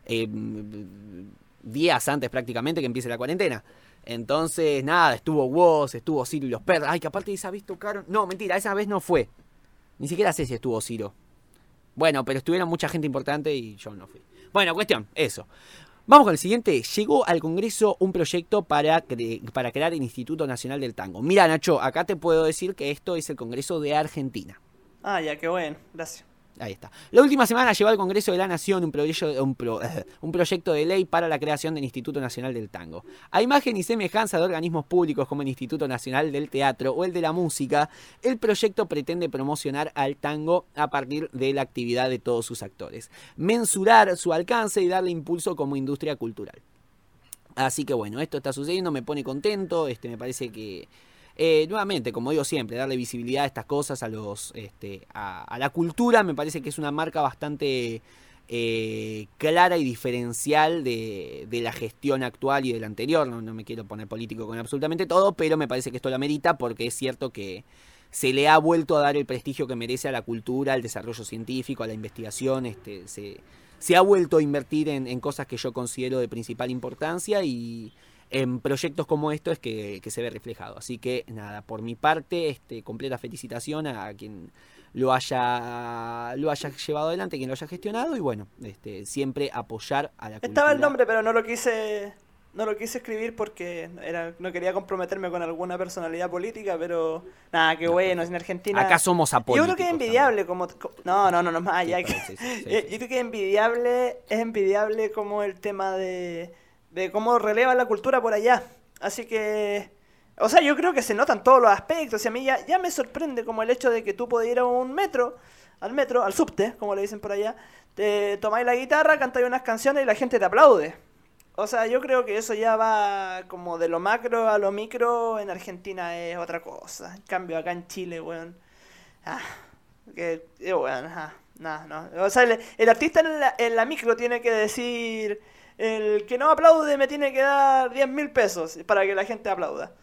eh, mm, días antes prácticamente que empiece la cuarentena. Entonces, nada, estuvo Woz, estuvo Ciro y los perros. Ay, que aparte esa vez tocaron. No, mentira, esa vez no fue. Ni siquiera sé si estuvo Ciro. Bueno, pero estuvieron mucha gente importante y yo no fui. Bueno, cuestión, eso. Vamos con el siguiente. Llegó al Congreso un proyecto para, para crear el Instituto Nacional del Tango. Mira, Nacho, acá te puedo decir que esto es el Congreso de Argentina. Ah, ya, qué bueno. Gracias. Ahí está. La última semana llevó al Congreso de la Nación un, proyecto, de ley para la creación del Instituto Nacional del Tango. A imagen y semejanza de organismos públicos como el Instituto Nacional del Teatro o el de la Música, el proyecto pretende promocionar al tango a partir de la actividad de todos sus actores, mensurar su alcance y darle impulso como industria cultural. Así que bueno, esto está sucediendo, me pone contento, este, me parece que eh, nuevamente, como digo siempre, darle visibilidad a estas cosas, a los, este, a, la cultura, me parece que es una marca bastante eh, clara y diferencial de, la gestión actual y de la anterior. No, me quiero poner político con absolutamente todo, pero me parece que esto la merita porque es cierto que se le ha vuelto a dar el prestigio que merece a la cultura, al desarrollo científico, a la investigación. Este, se, ha vuelto a invertir en cosas que yo considero de principal importancia y en proyectos como esto es que, se ve reflejado. Así que nada, por mi parte, este, completa felicitación a quien lo haya, lo haya llevado adelante, quien lo haya gestionado y bueno, este, siempre apoyar a la cultura. Estaba el nombre, pero no lo quise no lo quise escribir porque era, no quería comprometerme con alguna personalidad política, pero nada, qué bueno, en Argentina... Acá somos apolíticos. Yo creo que es envidiable como... No, no, no, no más allá. yo creo que es envidiable, es envidiable como el tema de de cómo releva la cultura por allá. Así que, o sea, yo creo que se notan todos los aspectos. Y a mí ya, ya me sorprende como el hecho de que tú puedes ir a un metro, al metro, al subte, como le dicen por allá, te tomáis la guitarra, cantáis unas canciones y la gente te aplaude. O sea, yo creo que eso ya va como de lo macro a lo micro. En Argentina es otra cosa. En cambio, acá en Chile, weón. Ah, que, eh, weón, ah, no, no. O sea, el, artista en la, en la micro tiene que decir el que no aplaude me tiene que dar 10 mil pesos para que la gente aplauda.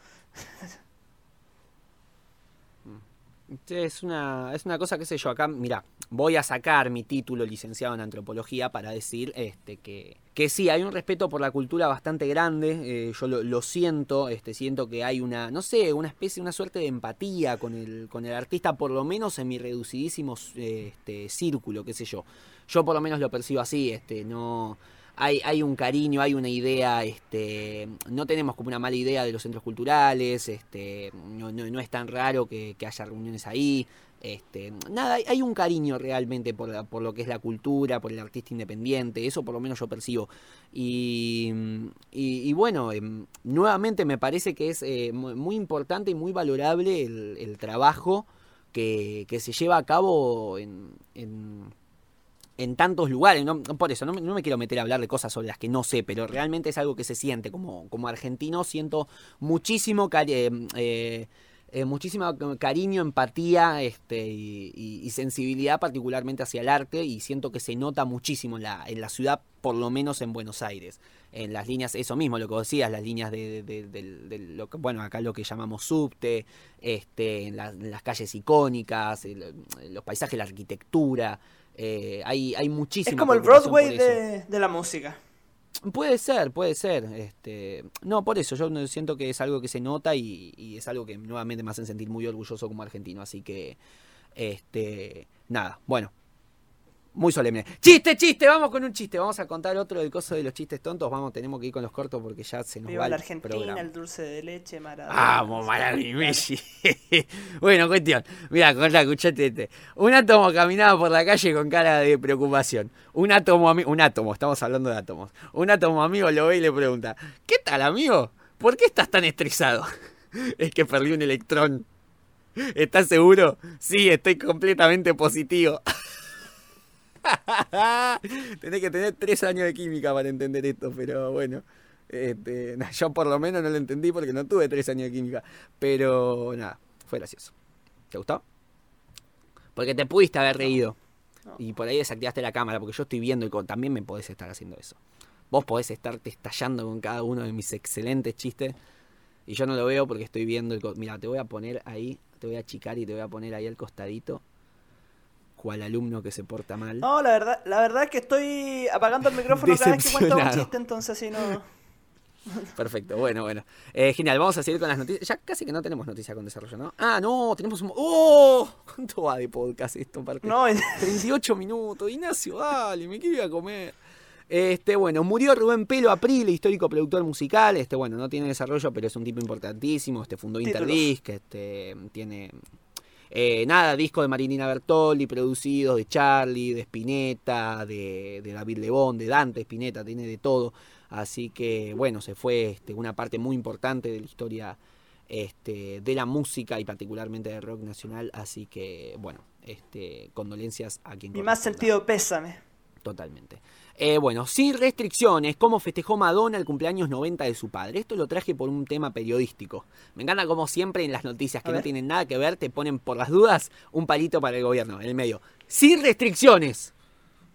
Es una, es una cosa, qué sé yo, acá, mira, voy a sacar mi título licenciado en antropología para decir este, que, que sí, hay un respeto por la cultura bastante grande, eh, yo lo, siento, este, siento que hay una, no sé, una especie, una suerte de empatía con el, con el artista, por lo menos en mi reducidísimo este, círculo, qué sé yo. Yo por lo menos lo percibo así, este, no hay, un cariño, hay una idea, este, no tenemos como una mala idea de los centros culturales, este, no, es tan raro que, haya reuniones ahí. Este, nada, hay un cariño realmente por, lo que es la cultura, por el artista independiente, eso por lo menos yo percibo. Y, bueno, em, nuevamente me parece que es eh, muy importante y muy valorable el, trabajo que, se lleva a cabo en tantos lugares, no, por eso, no, me quiero meter a hablar de cosas sobre las que no sé, pero realmente es algo que se siente como, como argentino, siento muchísimo eh, eh, eh, muchísimo cariño, empatía este, y, sensibilidad particularmente hacia el arte y siento que se nota muchísimo en la, en la ciudad, por lo menos en Buenos Aires. En las líneas, eso mismo, lo que decías, las líneas de, lo que, bueno, acá lo que llamamos subte, este, en, las calles icónicas, los paisajes, la arquitectura. Eh, hay, hay muchísimo. Es como el Broadway de, la música. Puede ser, puede ser. Este, no, por eso yo siento que es algo que se nota y, es algo que nuevamente me hacen sentir muy orgulloso como argentino. Así que, este, nada, bueno, muy solemne. ¡Chiste, chiste! Vamos con un chiste. Vamos a contar otro del coso de los chistes tontos. Vamos, tenemos que ir con los cortos porque ya se nos va la Argentina, el dulce de leche, Maradona. Vamos, Maradona. bueno, cuestión. Mira, escuchate este. Un átomo caminaba por la calle con cara de preocupación. Un átomo, un átomo, estamos hablando de átomos. Un átomo amigo lo ve y le pregunta, ¿qué tal, amigo? ¿Por qué estás tan estresado? es que perdí un electrón. ¿Estás seguro? Sí, estoy completamente positivo. Tenés que tener tres años de química para entender esto, pero bueno. Este, yo por lo menos no lo entendí porque no tuve tres años de química. Pero nada, fue gracioso. ¿Te gustó? Porque te pudiste haber reído. Y por ahí desactivaste la cámara, porque yo estoy viendo y también me podés estar haciendo eso. Vos podés estarte estallando con cada uno de mis excelentes chistes. Y yo no lo veo porque estoy viendo el... Mira, te voy a poner ahí, te voy a achicar y te voy a poner ahí al costadito cual alumno que se porta mal. No, la verdad, la verdad es que estoy apagando el micrófono cada vez que cuento un chiste, entonces si no. Perfecto, bueno, bueno. Eh, genial, vamos a seguir con las noticias. Ya casi que no tenemos noticias con desarrollo, ¿no? Ah, no, tenemos un. ¡Oh! ¿Cuánto va de podcast esto? Parte? No, 38 minutos. Ignacio, dale, me quiero ir a comer. Este, bueno, murió Rubén Pelo April, histórico productor musical. Este, bueno, no tiene desarrollo, pero es un tipo importantísimo. Este, fundó. Interdisc, este, tiene eh, nada, disco de Marilina Bertoldi, producidos de Charlie, de Spinetta, de, de David Lebón, de Dante Spinetta, tiene de todo. Así que, bueno, se fue este, una parte muy importante de la historia este, de la música y particularmente del rock nacional. Así que, bueno, este, condolencias a quien Mi más sentido pésame. Totalmente. Eh, bueno, sin restricciones, ¿cómo festejó Madonna el cumpleaños 90 de su padre? Esto lo traje por un tema periodístico. Me encanta como siempre en las noticias que no tienen nada que ver, te ponen por las dudas un palito para el gobierno, en el medio. Sin restricciones.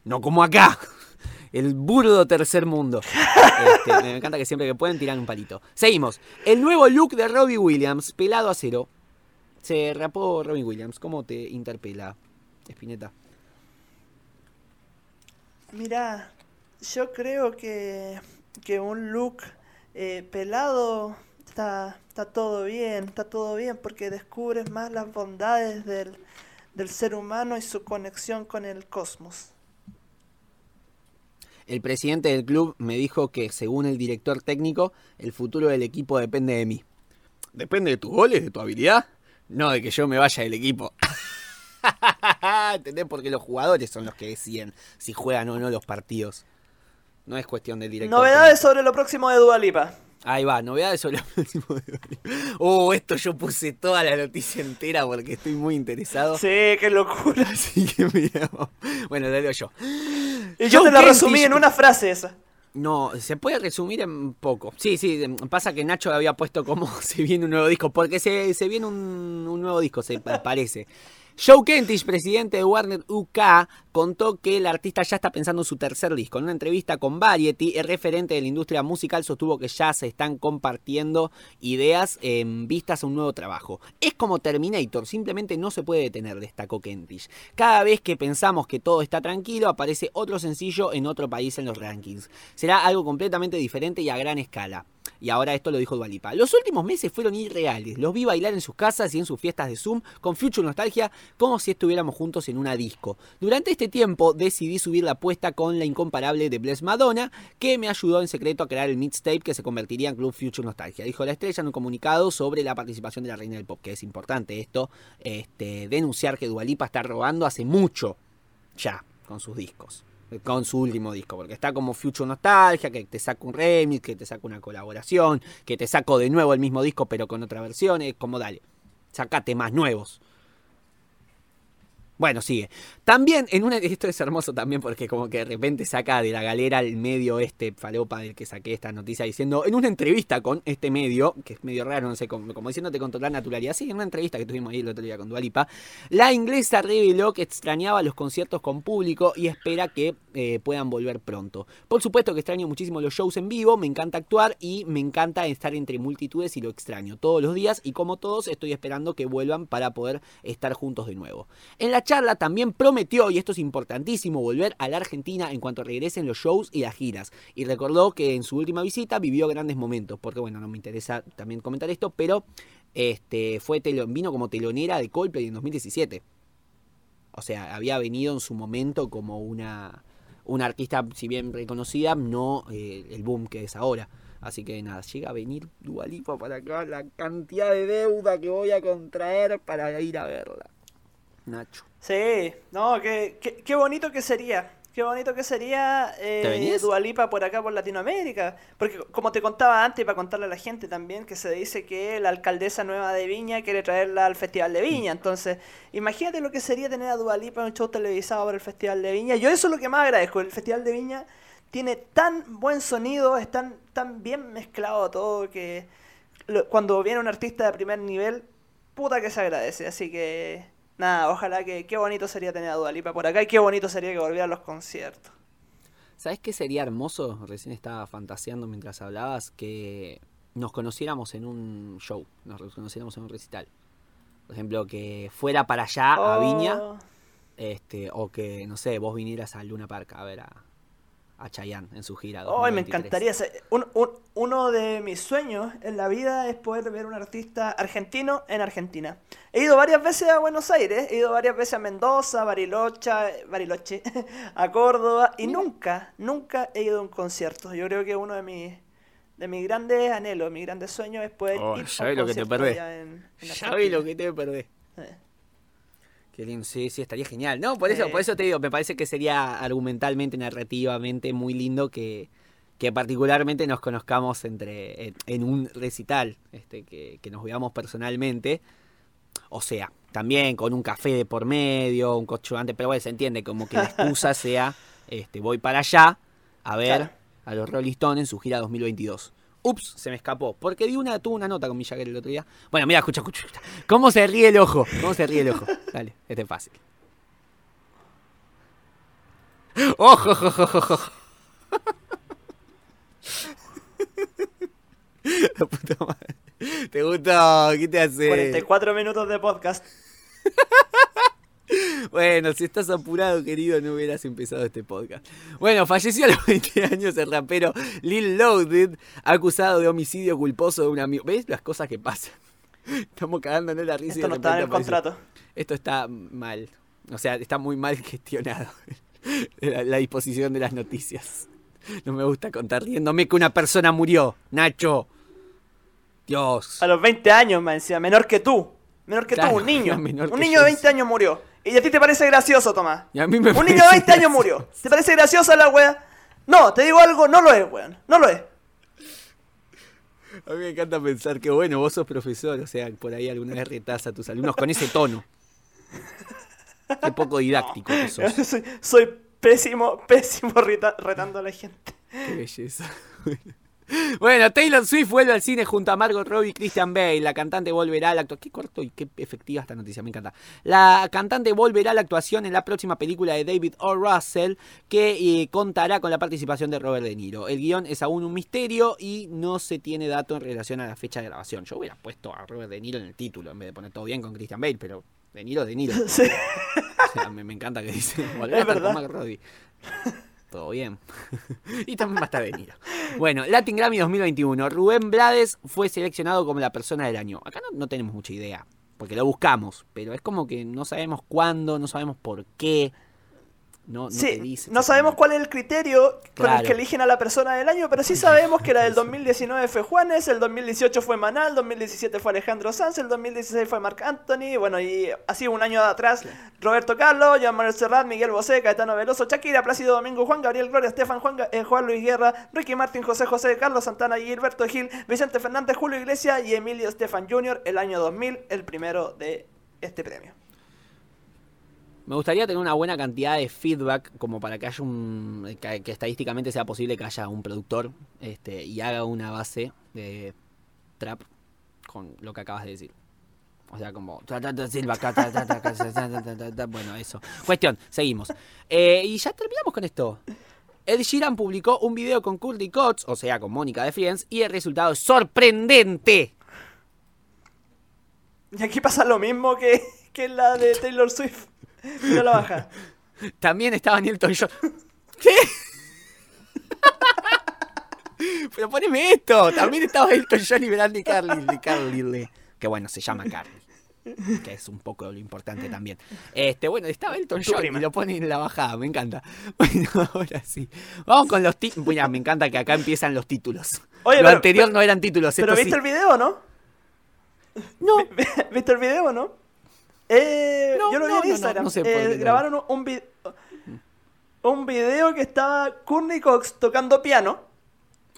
No como acá. El burdo tercer mundo. Este, me encanta que siempre que pueden tiran un palito. Seguimos. El nuevo look de Robbie Williams, pelado a cero. Se rapó Robbie Williams. ¿Cómo te interpela, Espineta? Mira, yo creo que, que un look eh, pelado está, está todo bien, está todo bien porque descubres más las bondades del, del ser humano y su conexión con el cosmos. El presidente del club me dijo que, según el director técnico, el futuro del equipo depende de mí. ¿Depende de tus goles, de tu habilidad? No de que yo me vaya del equipo. ¿Entendés? Porque los jugadores son los que deciden si juegan o no los partidos. No es cuestión del director. Novedades sobre lo próximo de Dualipa. Ahí va, novedades sobre el próximo de Oh, esto yo puse toda la noticia entera porque estoy muy interesado. Sí, qué locura. Así que mira, bueno, le leo yo. Y yo te la resumí Kentish- en una frase esa. No, se puede resumir en poco. Sí, sí, pasa que Nacho había puesto como se viene un nuevo disco, porque se, se viene un, un nuevo disco, se pa- parece. Joe Kentish, presidente de Warner UK, contó que el artista ya está pensando en su tercer disco. En una entrevista con Variety, el referente de la industria musical sostuvo que ya se están compartiendo ideas en vistas a un nuevo trabajo. Es como Terminator, simplemente no se puede detener, destacó Kentish. Cada vez que pensamos que todo está tranquilo, aparece otro sencillo en otro país en los rankings. Será algo completamente diferente y a gran escala. Y ahora esto lo dijo Dualipa. Los últimos meses fueron irreales. Los vi bailar en sus casas y en sus fiestas de Zoom con Future Nostalgia como si estuviéramos juntos en una disco. Durante este tiempo decidí subir la apuesta con la incomparable de Bless Madonna, que me ayudó en secreto a crear el mixtape que se convertiría en Club Future Nostalgia. Dijo la estrella en un comunicado sobre la participación de la reina del pop, que es importante esto, este, denunciar que Dualipa está robando hace mucho ya con sus discos. Con su último disco, porque está como Future Nostalgia, que te saca un remix, que te saca una colaboración, que te saco de nuevo el mismo disco pero con otra versión, es como dale, sacate más nuevos. Bueno, sigue. También en una. Esto es hermoso también porque, como que de repente saca de la galera el medio este falopa del que saqué esta noticia diciendo. En una entrevista con este medio, que es medio raro, no sé, como, como diciéndote con total naturalidad. Sí, en una entrevista que tuvimos ahí el otro día con Dualipa. La inglesa reveló que extrañaba los conciertos con público y espera que eh, puedan volver pronto. Por supuesto que extraño muchísimo los shows en vivo, me encanta actuar y me encanta estar entre multitudes y lo extraño todos los días y como todos estoy esperando que vuelvan para poder estar juntos de nuevo. En la charla también prometió, y esto es importantísimo, volver a la Argentina en cuanto regresen los shows y las giras. Y recordó que en su última visita vivió grandes momentos, porque bueno, no me interesa también comentar esto, pero este fue telo- vino como telonera de Coldplay en 2017. O sea, había venido en su momento como una, una artista, si bien reconocida, no eh, el boom que es ahora. Así que nada, llega a venir Dualipa para acá, la cantidad de deuda que voy a contraer para ir a verla. Nacho. Sí, no, qué, qué, qué bonito que sería. Qué bonito que sería ¿Te eh? Dualipa por acá, por Latinoamérica. Porque como te contaba antes, y para contarle a la gente también, que se dice que la alcaldesa nueva de Viña quiere traerla al Festival de Viña. Entonces, imagínate lo que sería tener a Dualipa en un show televisado para el Festival de Viña. Yo eso es lo que más agradezco. El Festival de Viña tiene tan buen sonido, es tan, tan bien mezclado todo que lo- cuando viene un artista de primer nivel, puta que se agradece. Así que, nada, ojalá que qué bonito sería tener a Dualipa por acá y qué bonito sería que volviera a los conciertos. ¿Sabes qué sería hermoso? Recién estaba fantaseando mientras hablabas que nos conociéramos en un show, nos conociéramos en un recital. Por ejemplo, que fuera para allá a Viña, Oh, este, o que, no sé, vos vinieras a Luna Park a ver a, a Chayanne en su gira. Hoy me 2023. encantaría. ser- un- un- uno de mis sueños en la vida es poder ver un artista argentino en Argentina. He ido varias veces a Buenos Aires, he ido varias veces a Mendoza, Bariloche, Bariloche, a Córdoba y nunca, nunca he ido a un concierto. Yo creo que uno de mis de mis grandes anhelos, mis grandes sueños es poder Oh, ir a un lo que te perdés. en, en Ya lo que te perdés. Eh. Qué lindo, sí, sí, estaría genial. No, por eso, por eso te digo, me parece que sería argumentalmente, narrativamente muy lindo que, que particularmente nos conozcamos entre en, en un recital, este, que, que nos veamos personalmente. O sea, también con un café de por medio, un cochugante, pero bueno, se entiende como que la excusa sea, este, voy para allá a ver Claro. a los Rolling Stones en su gira 2022. Ups, se me escapó. Porque di una, tuve una nota con mi Jagger el otro día. Bueno, mira, escucha, escucha. escucha. ¿Cómo se ríe el ojo? ¿Cómo se ríe el ojo? Dale, este es fácil. Ojo, ojo, ojo, ojo. La puta madre. ¿Te gustó? ¿Qué te hace? 44 minutos de podcast. Bueno, si estás apurado, querido, no hubieras empezado este podcast. Bueno, falleció a los 20 años el rapero Lil Loaded, acusado de homicidio culposo de un amigo. ¿Ves las cosas que pasan? Estamos cagándonos la risa y Esto no estaba en el contrato. Esto está mal. O sea, está muy mal gestionado. La, la disposición de las noticias. No me gusta contar riéndome que una persona murió. Nacho. Dios. A los 20 años, me decía, menor que tú. Menor que Claro, tú, un niño. Un niño de 20 sí. años murió. Y a ti te parece gracioso, Tomás. Y a mí me Un niño de parece 20 años murió. ¿Te parece graciosa la wea? No, te digo algo, no lo es, weón. No lo es. A mí me encanta pensar que, bueno, vos sos profesor, o sea, por ahí alguna vez retás a tus alumnos con ese tono. Qué poco didáctico que sos. soy, soy pésimo, pésimo reta- retando a la gente. Qué belleza. Bueno, Taylor Swift vuelve al cine junto a Margot Robbie y Christian Bale. La cantante volverá a la actuación. Qué corto y qué efectiva esta noticia, me encanta. La cantante volverá a la actuación en la próxima película de David O. Russell, que eh, contará con la participación de Robert De Niro. El guion es aún un misterio y no se tiene dato en relación a la fecha de grabación. Yo hubiera puesto a Robert De Niro en el título en vez de poner todo bien con Christian Bale, pero De Niro, De Niro. Sí. O sea, me, me encanta que dice. Volver a. Margot Robbie. Todo bien. y también va a estar De Niro. Bueno, Latin Grammy 2021. Rubén Blades fue seleccionado como la persona del año. Acá no, no tenemos mucha idea, porque lo buscamos, pero es como que no sabemos cuándo, no sabemos por qué. No, no te Sí, dice no sabemos cuál es el criterio con el que eligen a la persona del año, pero sí sabemos que la del 2019 fue Juanes, el 2018 fue Manal, el 2017 fue Alejandro Sanz, el 2016 fue Marc Anthony, bueno, y así un año atrás Roberto Carlos, Jean Manuel Serrat, Miguel Bosé, Caetano Veloso, Shakira, Plácido Domingo, Juan Gabriel Gloria, Estefan, Juan, eh, Juan Luis Guerra, Ricky Martin, José José, Carlos Santana, Gilberto Gil, Vicente Fernández, Julio Iglesias y Emilio Estefan Jr. el año 2000, el primero de este premio. Me gustaría tener una buena cantidad de feedback como para que haya un. que, estadísticamente sea posible que haya un productor este, y haga una base de trap con lo que acabas de decir. O sea, como. Bueno, eso. Cuestión, seguimos. Eh, y ya terminamos con esto. Ed Sheeran publicó un video con Courtney Cox, o sea, con Mónica de Friends, y el resultado es sorprendente. Y aquí pasa lo mismo que, que la de Taylor Swift. La baja. También estaba Nilton John. ¿Qué? Pero poneme esto. También estaba Elton John y Brandy Carly. Carly. Que bueno, se llama Carly. Que es un poco lo importante también. Este, bueno, estaba Elton John y lo pone en la bajada, me encanta. Bueno, ahora sí. Vamos con los títulos. Me encanta que acá empiezan los títulos. Oye, lo pero- anterior pero- no eran títulos, Pero ¿viste sí. el video, no? No, ¿Viste el video, no? Eh, No, yo lo vi no, en Instagram. no Eh, grabaron un, vi- un video que estaba Courtney Cox tocando piano.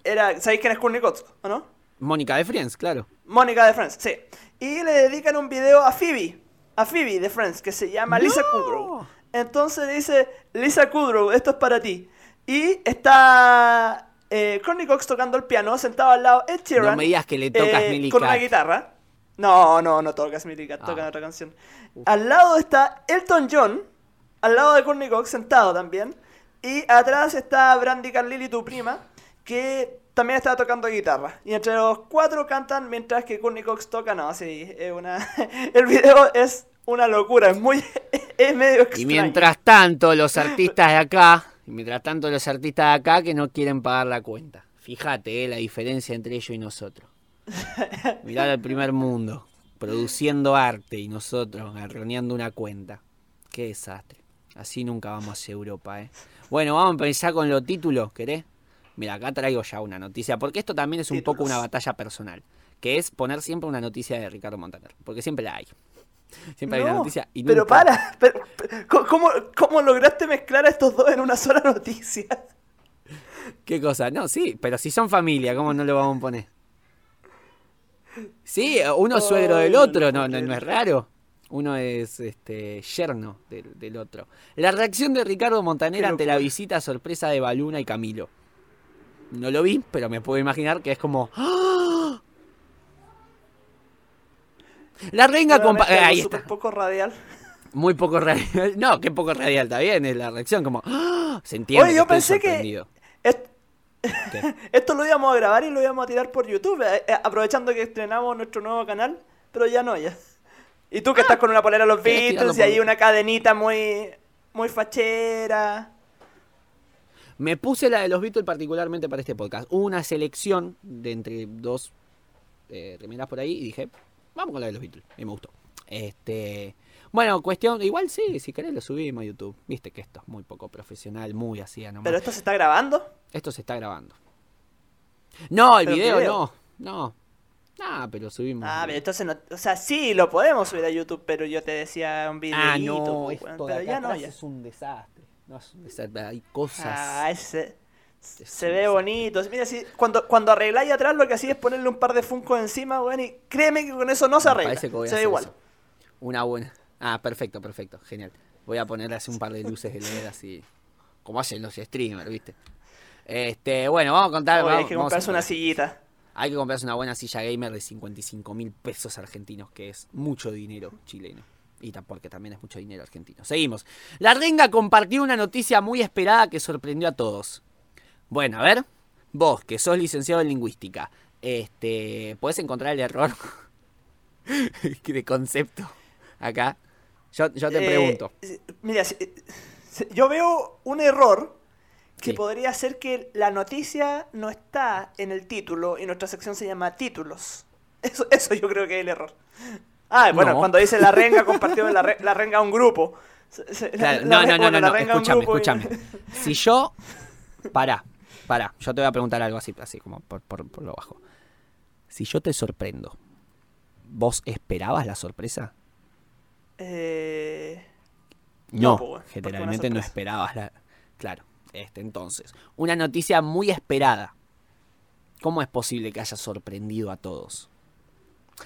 Era, ¿Sabéis quién es Courtney Cox, o no? Mónica de Friends, claro. Mónica de Friends, sí. Y le dedican un video a Phoebe, a Phoebe de Friends, que se llama Lisa. Kudrow. Entonces le dice, Lisa Kudrow, esto es para ti. Y está eh, Courtney Cox tocando el piano, sentado al lado Ed Sheeran. No me digas que le tocas eh, Con una guitarra. No, no, no tocas Millie Cat, Ah. tocan otra canción. Al lado está Elton John, al lado de Courtney Cox, sentado también. Y atrás está Brandy Carlili, tu prima, que también está tocando guitarra. Y entre los cuatro cantan mientras que Courtney Cox toca. No, sí, es una... El video es una locura, es muy... es medio Y extraño. mientras tanto, los artistas de acá Y mientras tanto los artistas de acá que no quieren pagar la cuenta. Fíjate eh, la diferencia entre ellos y nosotros. Mirá al primer mundo, produciendo arte y nosotros garroneando una cuenta. Qué desastre. Así nunca vamos hacia Europa, ¿eh? Bueno, vamos a empezar con los títulos, ¿querés? Mira, acá traigo ya una noticia, porque esto también es un poco una batalla personal, que es poner siempre una noticia de Ricardo Montaner, porque siempre la hay. Siempre hay una noticia y Pero para, ¿cómo, ¿cómo lograste mezclar a estos dos en una sola noticia? ¿Qué cosa? No, sí, pero si son familia, ¿cómo no lo vamos a poner? Sí, uno es suegro del otro, no, no, no es raro. Uno es este yerno del, otro. La reacción de Ricardo Montaner ante la visita sorpresa de Baluna y Camilo. No lo vi, pero me puedo imaginar que es como. ¡Ah! La renga con. Ahí está. poco radial. Muy poco radial. No, qué poco radial, está bien, es la reacción como. ¡Ah! Se entiende. Oye, yo pensé que. Esto lo íbamos a grabar y lo íbamos a tirar por YouTube, eh, eh, aprovechando que estrenamos nuestro nuevo canal, pero ya no, ya. Y tú que estás con una polera de los Beatles y ahí una cadenita muy, muy fachera. Me puse la de los Beatles particularmente para este podcast. Una selección de entre dos eh, remeras por ahí y dije, vamos con la de los Beatles. Y me gustó. Este, bueno, cuestión, igual sí, si querés lo subimos a YouTube. Viste que esto es muy poco profesional, muy así nomás. ¿Pero esto se está grabando? Esto se está grabando. No, el video, no, no. Ah, pero subimos. Ah, pero entonces no, o sea, sí, lo podemos subir a YouTube, pero yo te decía un video. Ah, no, esto pero ya no, ya. es un desastre. No es un desastre, hay cosas. Ah, ese se ve bonito. Mira, si, cuando, cuando arregláis atrás, lo que hacía es ponerle un par de funcos encima, bueno, y créeme que con eso no se arregla. se ve igual. Una buena. Ah, perfecto, perfecto, genial. Voy a ponerle así un par de luces de LED así, como hacen los streamers, ¿viste? Este, bueno, vamos a contar. hay que comprarse una sillita. Hay que comprarse una buena silla gamer de 55 mil pesos argentinos, que es mucho dinero chileno. Y porque también es mucho dinero argentino. Seguimos. La Renga compartió una noticia muy esperada que sorprendió a todos. Bueno, a ver, vos que sos licenciado en lingüística, este, ¿podés encontrar el error de concepto acá? Yo, te eh, pregunto. Mira, yo veo un error que podría ser que la noticia no está en el título y nuestra sección se llama títulos. Eso, eso yo creo que es el error. Ah, bueno, cuando dice la renga compartió la, renga a un grupo. no, no, no, no, escúchame, escúchame. Si yo... Pará, pará, yo te voy a preguntar algo así, así como por, por lo bajo. Si yo te sorprendo, ¿vos esperabas la sorpresa? Eh... No, pues, generalmente no esperabas la... Claro, este, entonces, una noticia muy esperada. ¿Cómo es posible que haya sorprendido a todos?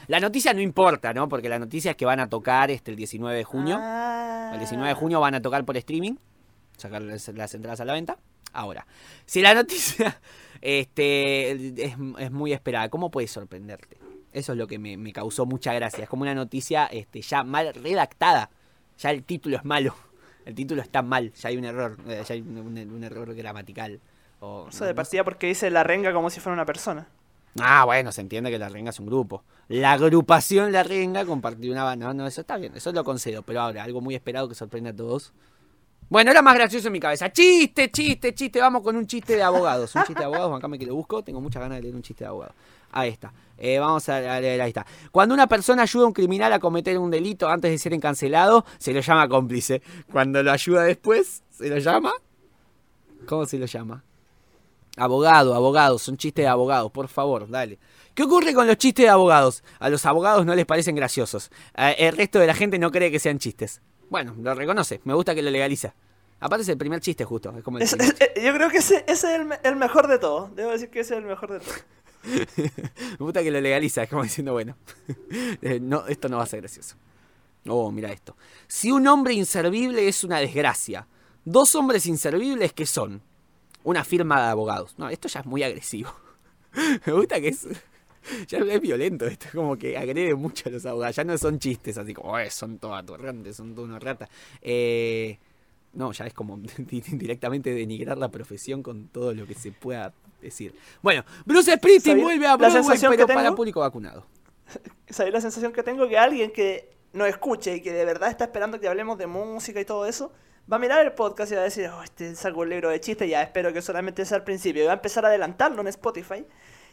La noticia no importa, ¿no? Porque la noticia es que van a tocar este, el 19 de junio. El 19 de junio van a tocar por streaming. Sacar las, entradas a la venta. Ahora, si la noticia este, es, muy esperada, ¿cómo puede sorprenderte? Eso es lo que me, causó mucha gracia. Es como una noticia este, ya mal redactada. Ya el título es malo. El título está mal. Ya hay un error. Eh, ya hay un, error gramatical. O, Eso de partida porque dice la renga como si fuera una persona. Ah, bueno, se entiende que la renga es un grupo. La agrupación La Renga compartió una banda. No, no, eso está bien, eso lo concedo. Pero ahora, algo muy esperado que sorprende a todos. Bueno, era más gracioso en mi cabeza. Chiste, chiste, chiste. Vamos con un chiste de abogados. Un chiste de abogados, acá me que lo busco. Tengo muchas ganas de leer un chiste de abogados. Ahí está. Eh, vamos a leer, ahí está. Cuando una persona ayuda a un criminal a cometer un delito antes de ser encancelado, se lo llama cómplice. Cuando lo ayuda después, se lo llama. ¿Cómo se lo llama? Abogado, abogado, son chistes de abogados, por favor, dale. ¿Qué ocurre con los chistes de abogados? A los abogados no les parecen graciosos. El resto de la gente no cree que sean chistes. Bueno, lo reconoce, me gusta que lo legaliza. Aparte es el primer chiste justo. Es como yo creo que ese, es el, el, mejor de todo. Debo decir que ese es el mejor de todo. Me gusta que lo legaliza, es como diciendo, bueno, eh, no, esto no va a ser gracioso. Oh, mira esto. Si un hombre inservible es una desgracia, dos hombres inservibles, ¿qué son? Una firma de abogados. No, esto ya es muy agresivo. Me gusta que es. Ya es violento esto, es como que agrede mucho a los abogados. Ya no son chistes así como, eh, son todos atorrantes, son todos una rata. Eh, no, ya es como directamente denigrar la profesión con todo lo que se pueda decir. Bueno, Bruce Springsteen vuelve a Broadway, pero tengo, para público vacunado. ¿Sabes la sensación que tengo? Que alguien que nos escuche y que de verdad está esperando que hablemos de música y todo eso, va a mirar el podcast y va a decir, oh, este saco un libro de chistes, ya espero que solamente sea al principio. Y va a empezar a adelantarlo en Spotify.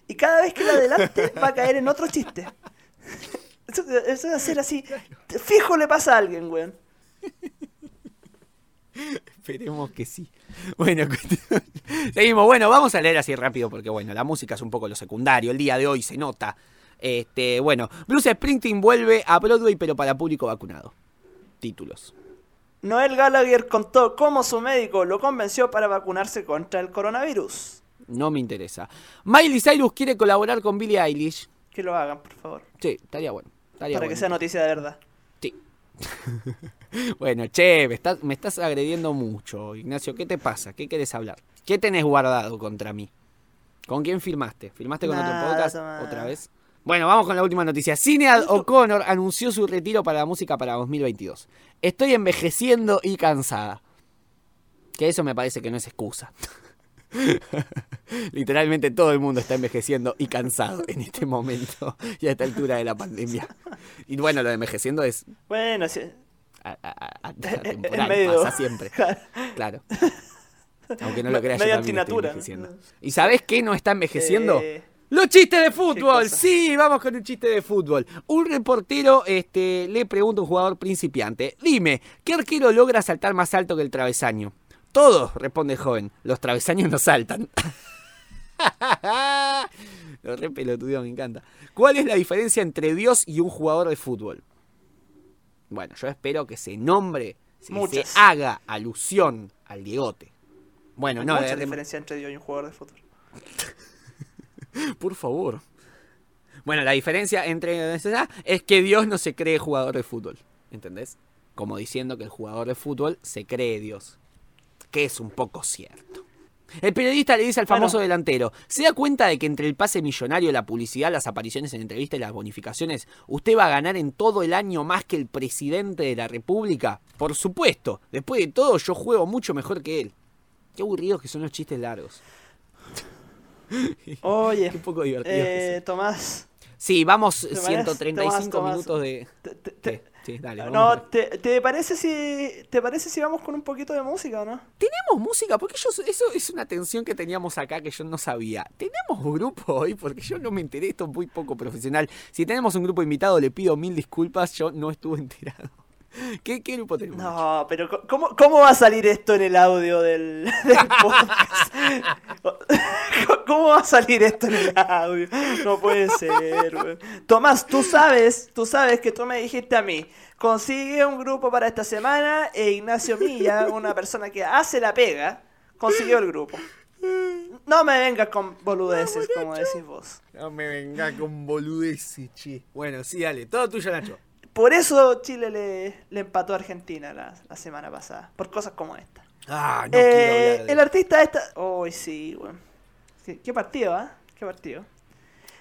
Y cada vez que lo adelante va a caer en otro chiste. Eso, eso va a ser así. Fijo le pasa a alguien, weón. Esperemos que sí. Bueno, seguimos. Bueno, vamos a leer así rápido porque, bueno, la música es un poco lo secundario. El día de hoy se nota. Este, bueno, Bruce Springsteen vuelve a Broadway, pero para público vacunado. Títulos. Noel Gallagher contó cómo su médico lo convenció para vacunarse contra el coronavirus. No me interesa. Miley Cyrus quiere colaborar con Billie Eilish. Que lo hagan, por favor. Sí, estaría bueno. Estaría para bueno. que sea noticia de verdad. Sí. bueno, che, me estás, me estás agrediendo mucho, Ignacio. ¿Qué te pasa? ¿Qué querés hablar? ¿Qué tenés guardado contra mí? ¿Con quién filmaste? ¿Filmaste con Nada, otro podcast otra vez? Bueno, vamos con la última noticia. Cinead O'Connor anunció su retiro para la música para 2022. Estoy envejeciendo y cansada. Que eso me parece que no es excusa. Literalmente todo el mundo está envejeciendo y cansado en este momento y a esta altura de la pandemia. Y bueno, lo de envejeciendo es Bueno, sí. A- medio. pasa siempre. Claro. Aunque no lo creas, yo también estoy. ¿Y sabes qué no está envejeciendo? Eh, Los chistes de fútbol, sí, vamos con un chiste de fútbol. Un reportero este, le pregunta a un jugador principiante, dime, ¿qué arquero logra saltar más alto que el travesaño? Todos, responde el joven, los travesaños no saltan. Lo re pelotudo, me encanta. ¿Cuál es la diferencia entre Dios y un jugador de fútbol? Bueno, yo espero que se nombre, que se haga alusión al Diegote. Bueno, hay no, mucha de- diferencia entre Dios y un jugador de fútbol. Por favor. Bueno, la diferencia entre es que Dios no se cree jugador de fútbol. ¿Entendés? Como diciendo que el jugador de fútbol se cree Dios. Que es un poco cierto. El periodista le dice al famoso Bueno. delantero, ¿se da cuenta de que entre el pase millonario, la publicidad, las apariciones en entrevistas y las bonificaciones, usted va a ganar en todo el año más que el presidente de la República? Por supuesto, después de todo yo juego mucho mejor que él. Qué aburridos que son los chistes largos. Oye, Qué poco son. eh, Tomás. Sí, vamos ¿Te parece? 135 Tomás, Tomás. minutos de... Sí, dale. vamos no, te, ¿te parece si te parece si vamos con un poquito de música o no? ¿Tenemos música? Porque yo, eso es una tensión que teníamos acá que yo no sabía. ¿Tenemos grupo hoy? Porque yo no me enteré, esto es muy poco profesional. Si tenemos un grupo invitado, le pido mil disculpas, yo no estuve enterado. ¿Qué, qué grupo tenemos? No, pero ¿cómo, cómo va a salir esto en el audio del, del podcast? ¿Cómo va a salir esto en el audio? No puede ser, weón. Tomás, tú sabes, tú sabes que tú me dijiste a mí, consigue un grupo para esta semana e Ignacio Milla, una persona que hace la pega, consiguió el grupo. No me vengas con boludeces, como decís vos. No me venga con boludeces, che. Bueno, sí, dale. Todo tuyo, Nacho. Por eso Chile le, le empató a Argentina la, la semana pasada, por cosas como esta. Ah, no Eh, quiero hablar de el artista de esta. Uy, sí. Sí, ¿Qué partido, ah? ¿Qué partido?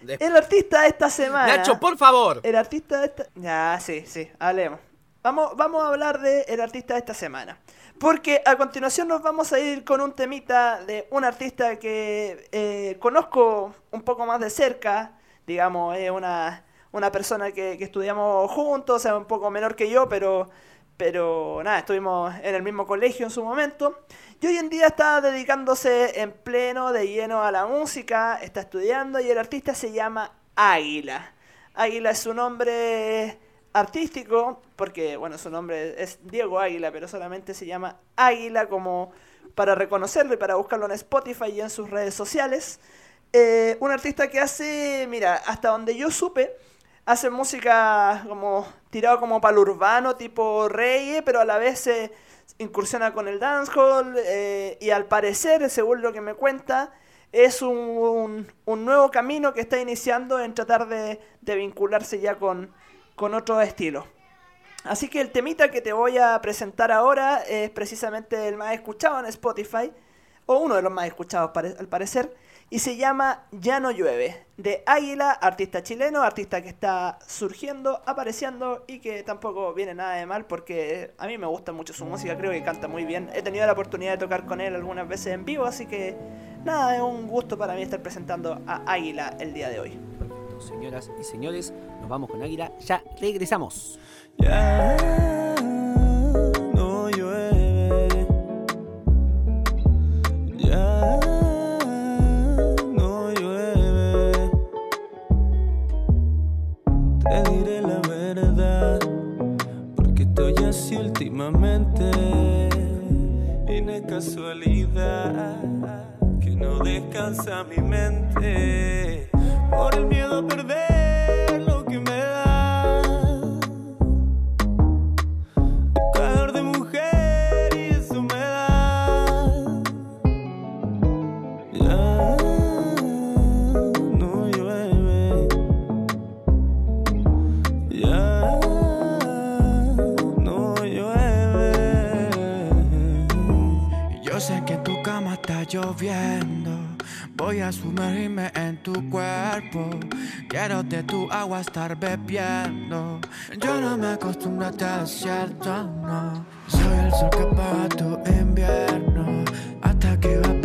de- El artista de esta semana. Nacho, por favor. El artista de esta. Ya, sí, sí, hablemos. Vamos, vamos a hablar de el artista de esta semana. Porque a continuación nos vamos a ir con un temita de un artista que eh, conozco un poco más de cerca. Digamos, es una, una persona que, estudiamos juntos, sea, un poco menor que yo, pero, pero nada, estuvimos en el mismo colegio en su momento. Y hoy en día está dedicándose en pleno, de lleno a la música, está estudiando y el artista se llama Águila. Águila es su nombre artístico, porque bueno, su nombre es Diego Águila, pero solamente se llama Águila como para reconocerlo y para buscarlo en Spotify y en sus redes sociales. Eh, un artista que hace, mira, hasta donde yo supe, hace música como tirado como para urbano, tipo reggae, pero a la vez se incursiona con el dancehall eh, y al parecer, según lo que me cuenta, es un, un- nuevo camino que está iniciando en tratar de, de vincularse ya con, con otro estilo. Así que el temita que te voy a presentar ahora es precisamente el más escuchado en Spotify, o uno de los más escuchados al parecer, y se llama Ya no llueve, de Águila, artista chileno, artista que está surgiendo, apareciendo y que tampoco viene nada de mal porque a mí me gusta mucho su música, creo que canta muy bien. He tenido la oportunidad de tocar con él algunas veces en vivo, así que nada, es un gusto para mí estar presentando a Águila el día de hoy. Perfecto, señoras y señores, nos vamos con Águila, ya regresamos. Ya no llueve. Ya. te diré la verdad, porque estoy así últimamente. Y no es casualidad que no descansa mi mente por el miedo a perder. Lloviendo. Voy a sumergirme en tu cuerpo. Quiero de tu agua estar bebiendo. Yo no me acostumbro a este desierto, no. Soy el sol que apaga tu invierno. Hasta que evapora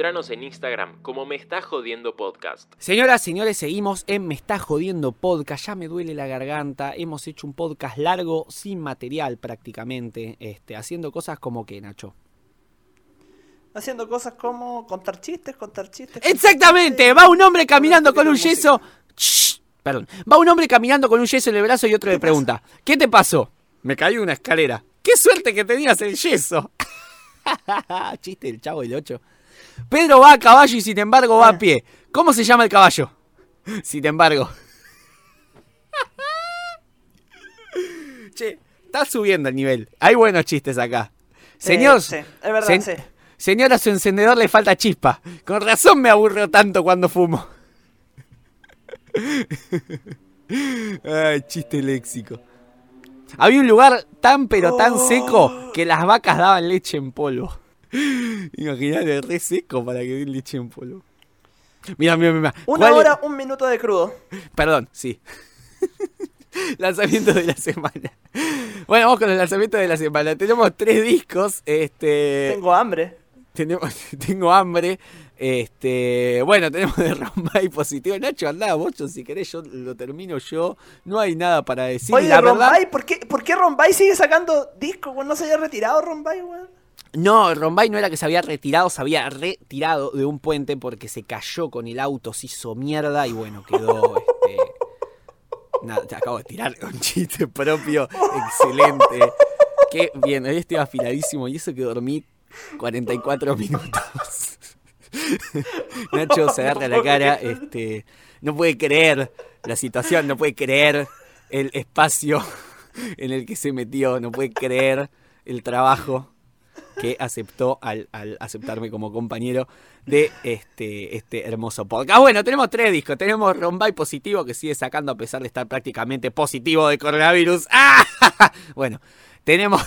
Encontranos en Instagram como Me Está Jodiendo Podcast. Señoras, señores, seguimos en Me está jodiendo podcast. Ya me duele la garganta. Hemos hecho un podcast largo, sin material prácticamente. Este, haciendo cosas como que, Nacho. Haciendo cosas como contar chistes, contar chistes. contar Exactamente, chistes. va un hombre caminando con un Música. yeso. Shh, perdón. Va un hombre caminando con un yeso en el brazo y otro le pregunta: ¿Qué te pasó? Me caí una escalera. ¡Qué suerte que tenías el yeso! Chiste del chavo del 8. Pedro va a caballo y sin embargo va a pie. ¿Cómo se llama el caballo? Sin embargo. che, está subiendo el nivel. Hay buenos chistes acá. Señor, Eh, sí, es verdad, sí. señora, a su encendedor le falta chispa. Con razón me aburro tanto cuando fumo. Ay, chiste léxico. Había un lugar tan pero tan seco que las vacas daban leche en polvo. Imagínate, re seco para que den leche en polvo. Mira, mira, mira. Una ¿Cuál- hora, un minuto de crudo. Perdón, sí. Lanzamiento de la semana. Bueno, vamos con el lanzamiento de la semana. Tenemos tres discos. Este. Tengo hambre. Tenemos, tengo hambre. Este, bueno, tenemos de Rombay positivo. Nacho, andá, vos, yo, si querés, yo lo termino yo. No hay nada para decir. Oye, la verdad, Rombay, ¿por qué, ¿por qué Rombay sigue sacando discos? ¿No se haya retirado Rombay, weón? No, Rombay no era que se había retirado, se había retirado de un puente porque se cayó con el auto, se hizo mierda y bueno, quedó. este, Nada, te acabo de tirar un chiste propio, excelente. Qué bien, hoy estoy afiladísimo y eso que dormí 44 minutos. Nacho se agarra la cara, este, no puede creer la situación, no puede creer el espacio en el que se metió, no puede creer el trabajo que aceptó al, aceptarme como compañero de este, este hermoso podcast. Bueno, tenemos tres discos. Tenemos Rombay positivo que sigue sacando a pesar de estar prácticamente positivo de coronavirus. ¡Ah! Bueno, tenemos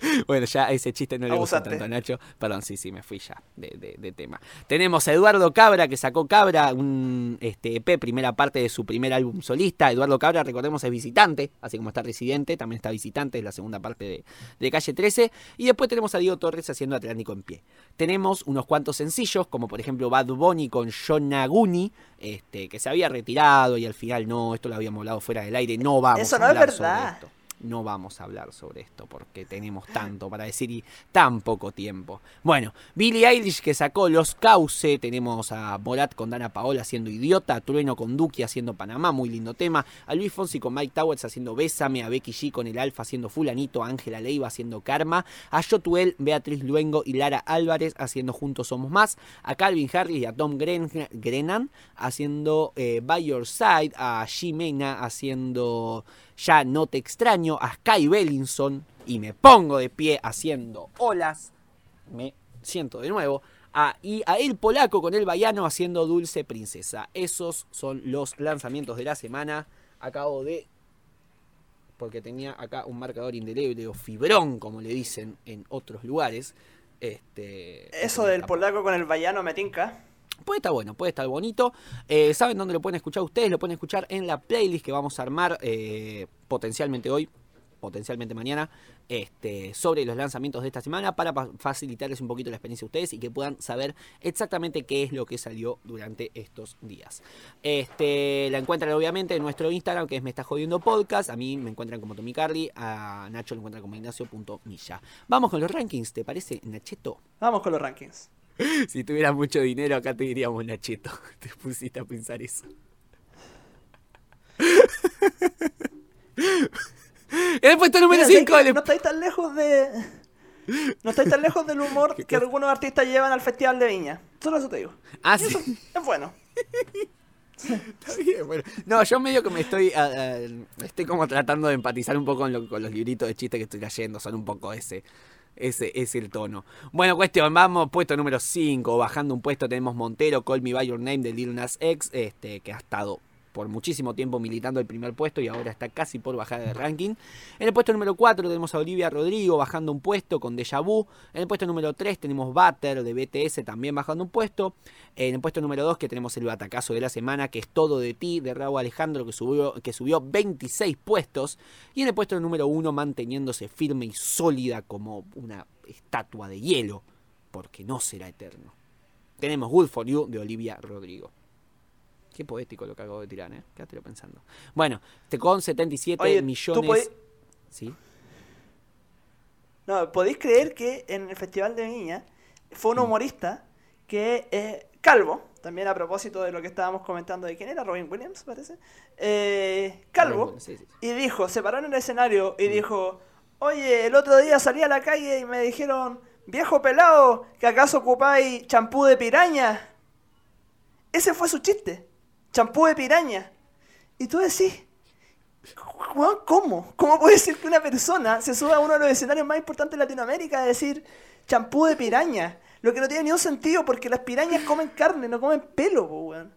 Bueno, ya ese chiste no le gusta tanto a Nacho. Perdón, sí, sí, me fui ya de, de- de tema. Tenemos a Eduardo Cabra, que sacó Cabra, un este, EP, primera parte de su primer álbum solista. Eduardo Cabra, recordemos, es visitante, así como está residente, también está visitante, es la segunda parte de, de Calle 13. Y después tenemos a Diego Torres haciendo Atlántico en pie. Tenemos unos cuantos sencillos, como por ejemplo Bad Bunny con Yonaguni, este, que se había retirado y al final no, esto lo habíamos hablado fuera del aire, no vamos Eso a no es hablar sobre verdad. esto. No vamos a hablar sobre esto porque tenemos tanto para decir y tan poco tiempo. Bueno, Billie Eilish que sacó Los Cauce, tenemos a Morat con Dana Paola haciendo Idiota, Trueno con Duki haciendo Panamá, muy lindo tema, a Luis Fonsi con Mike Towers haciendo Bésame, a Becky G con El Alfa haciendo Fulanito, a Ángela Leiva haciendo Karma, a Yotuel, Beatriz Luengo y Lara Álvarez haciendo Juntos Somos Más, a Calvin Harris y a Tom Gren- Grennan haciendo eh, By Your Side, a Jimena haciendo Ya No Te Extraño, a Sky Bellinson y me pongo de pie haciendo olas, me siento de nuevo, a, y a El Polaco con el Baiano haciendo Dulce Princesa. Esos son los lanzamientos de la semana. Acabo de porque tenía acá un marcador indeleble o fibrón, como le dicen en otros lugares. Este, Eso del polaco con el vallano me tinca. Puede estar bueno, puede estar bonito. Eh, ¿Saben dónde lo pueden escuchar ustedes? Lo pueden escuchar en la playlist que vamos a armar eh, potencialmente hoy, potencialmente mañana, este, sobre los lanzamientos de esta semana para pa- facilitarles un poquito la experiencia a ustedes y que puedan saber exactamente qué es lo que salió durante estos días. Este, la encuentran obviamente en nuestro Instagram que es Me Está Jodiendo Podcast. A mí me encuentran como Tommy Carly, a Nacho lo encuentran como Ignacio.milla. Vamos con los rankings, ¿te parece, Nacheto? Vamos con los rankings. Si tuvieras mucho dinero, acá te diríamos Nachito. Te pusiste a pensar eso. En el puesto número Mira, 5 ¿sabes qué? del... No estáis tan lejos de. No estáis tan lejos del humor ¿Qué que algunos artistas llevan al Festival de Viña. Solo eso te digo. Ah, eso sí. es bueno. Está bien, bueno. No, yo medio que me estoy... ah, ah, estoy como tratando de empatizar un poco con, lo- con los libritos de chistes que estoy leyendo. Son un poco ese... Ese es el tono. Bueno, cuestión, vamos, puesto número 5. Bajando un puesto tenemos Montero, Call Me By Your Name de Lil Nas X, este, que ha estado por muchísimo tiempo militando el primer puesto y ahora está casi por bajar de ranking. En el puesto número 4 tenemos a Olivia Rodrigo bajando un puesto con Deja Vu. En el puesto número 3 tenemos Butter de BTS también bajando un puesto. En el puesto número 2 que tenemos el batacazo de la semana que es Todo de ti de Raúl Alejandro que subió, que subió 26 puestos. Y en el puesto número 1 manteniéndose firme y sólida como una estatua de hielo porque no será eterno. Tenemos Good for You de Olivia Rodrigo. Qué poético lo que acabo de tirar, ¿eh? Quédatelo pensando. Bueno, con 77 Oye, ¿tú millones. Sí. No, ¿podéis creer que en el Festival de Viña fue un humorista que eh, calvo, también a propósito de lo que estábamos comentando de quién era, Robin Williams, parece, eh, calvo, Sí, sí. y dijo, se paró en el escenario y dijo, oye, el otro día salí a la calle y me dijeron, viejo pelado, que acaso ocupáis champú de piraña. Ese fue su chiste, champú de piraña. Y tú decís, ¿cómo? ¿Cómo puede ser que una persona se suba a uno de los escenarios más importantes de Latinoamérica a decir champú de piraña? Lo que no tiene ni un sentido porque las pirañas comen carne, no comen pelo, weón.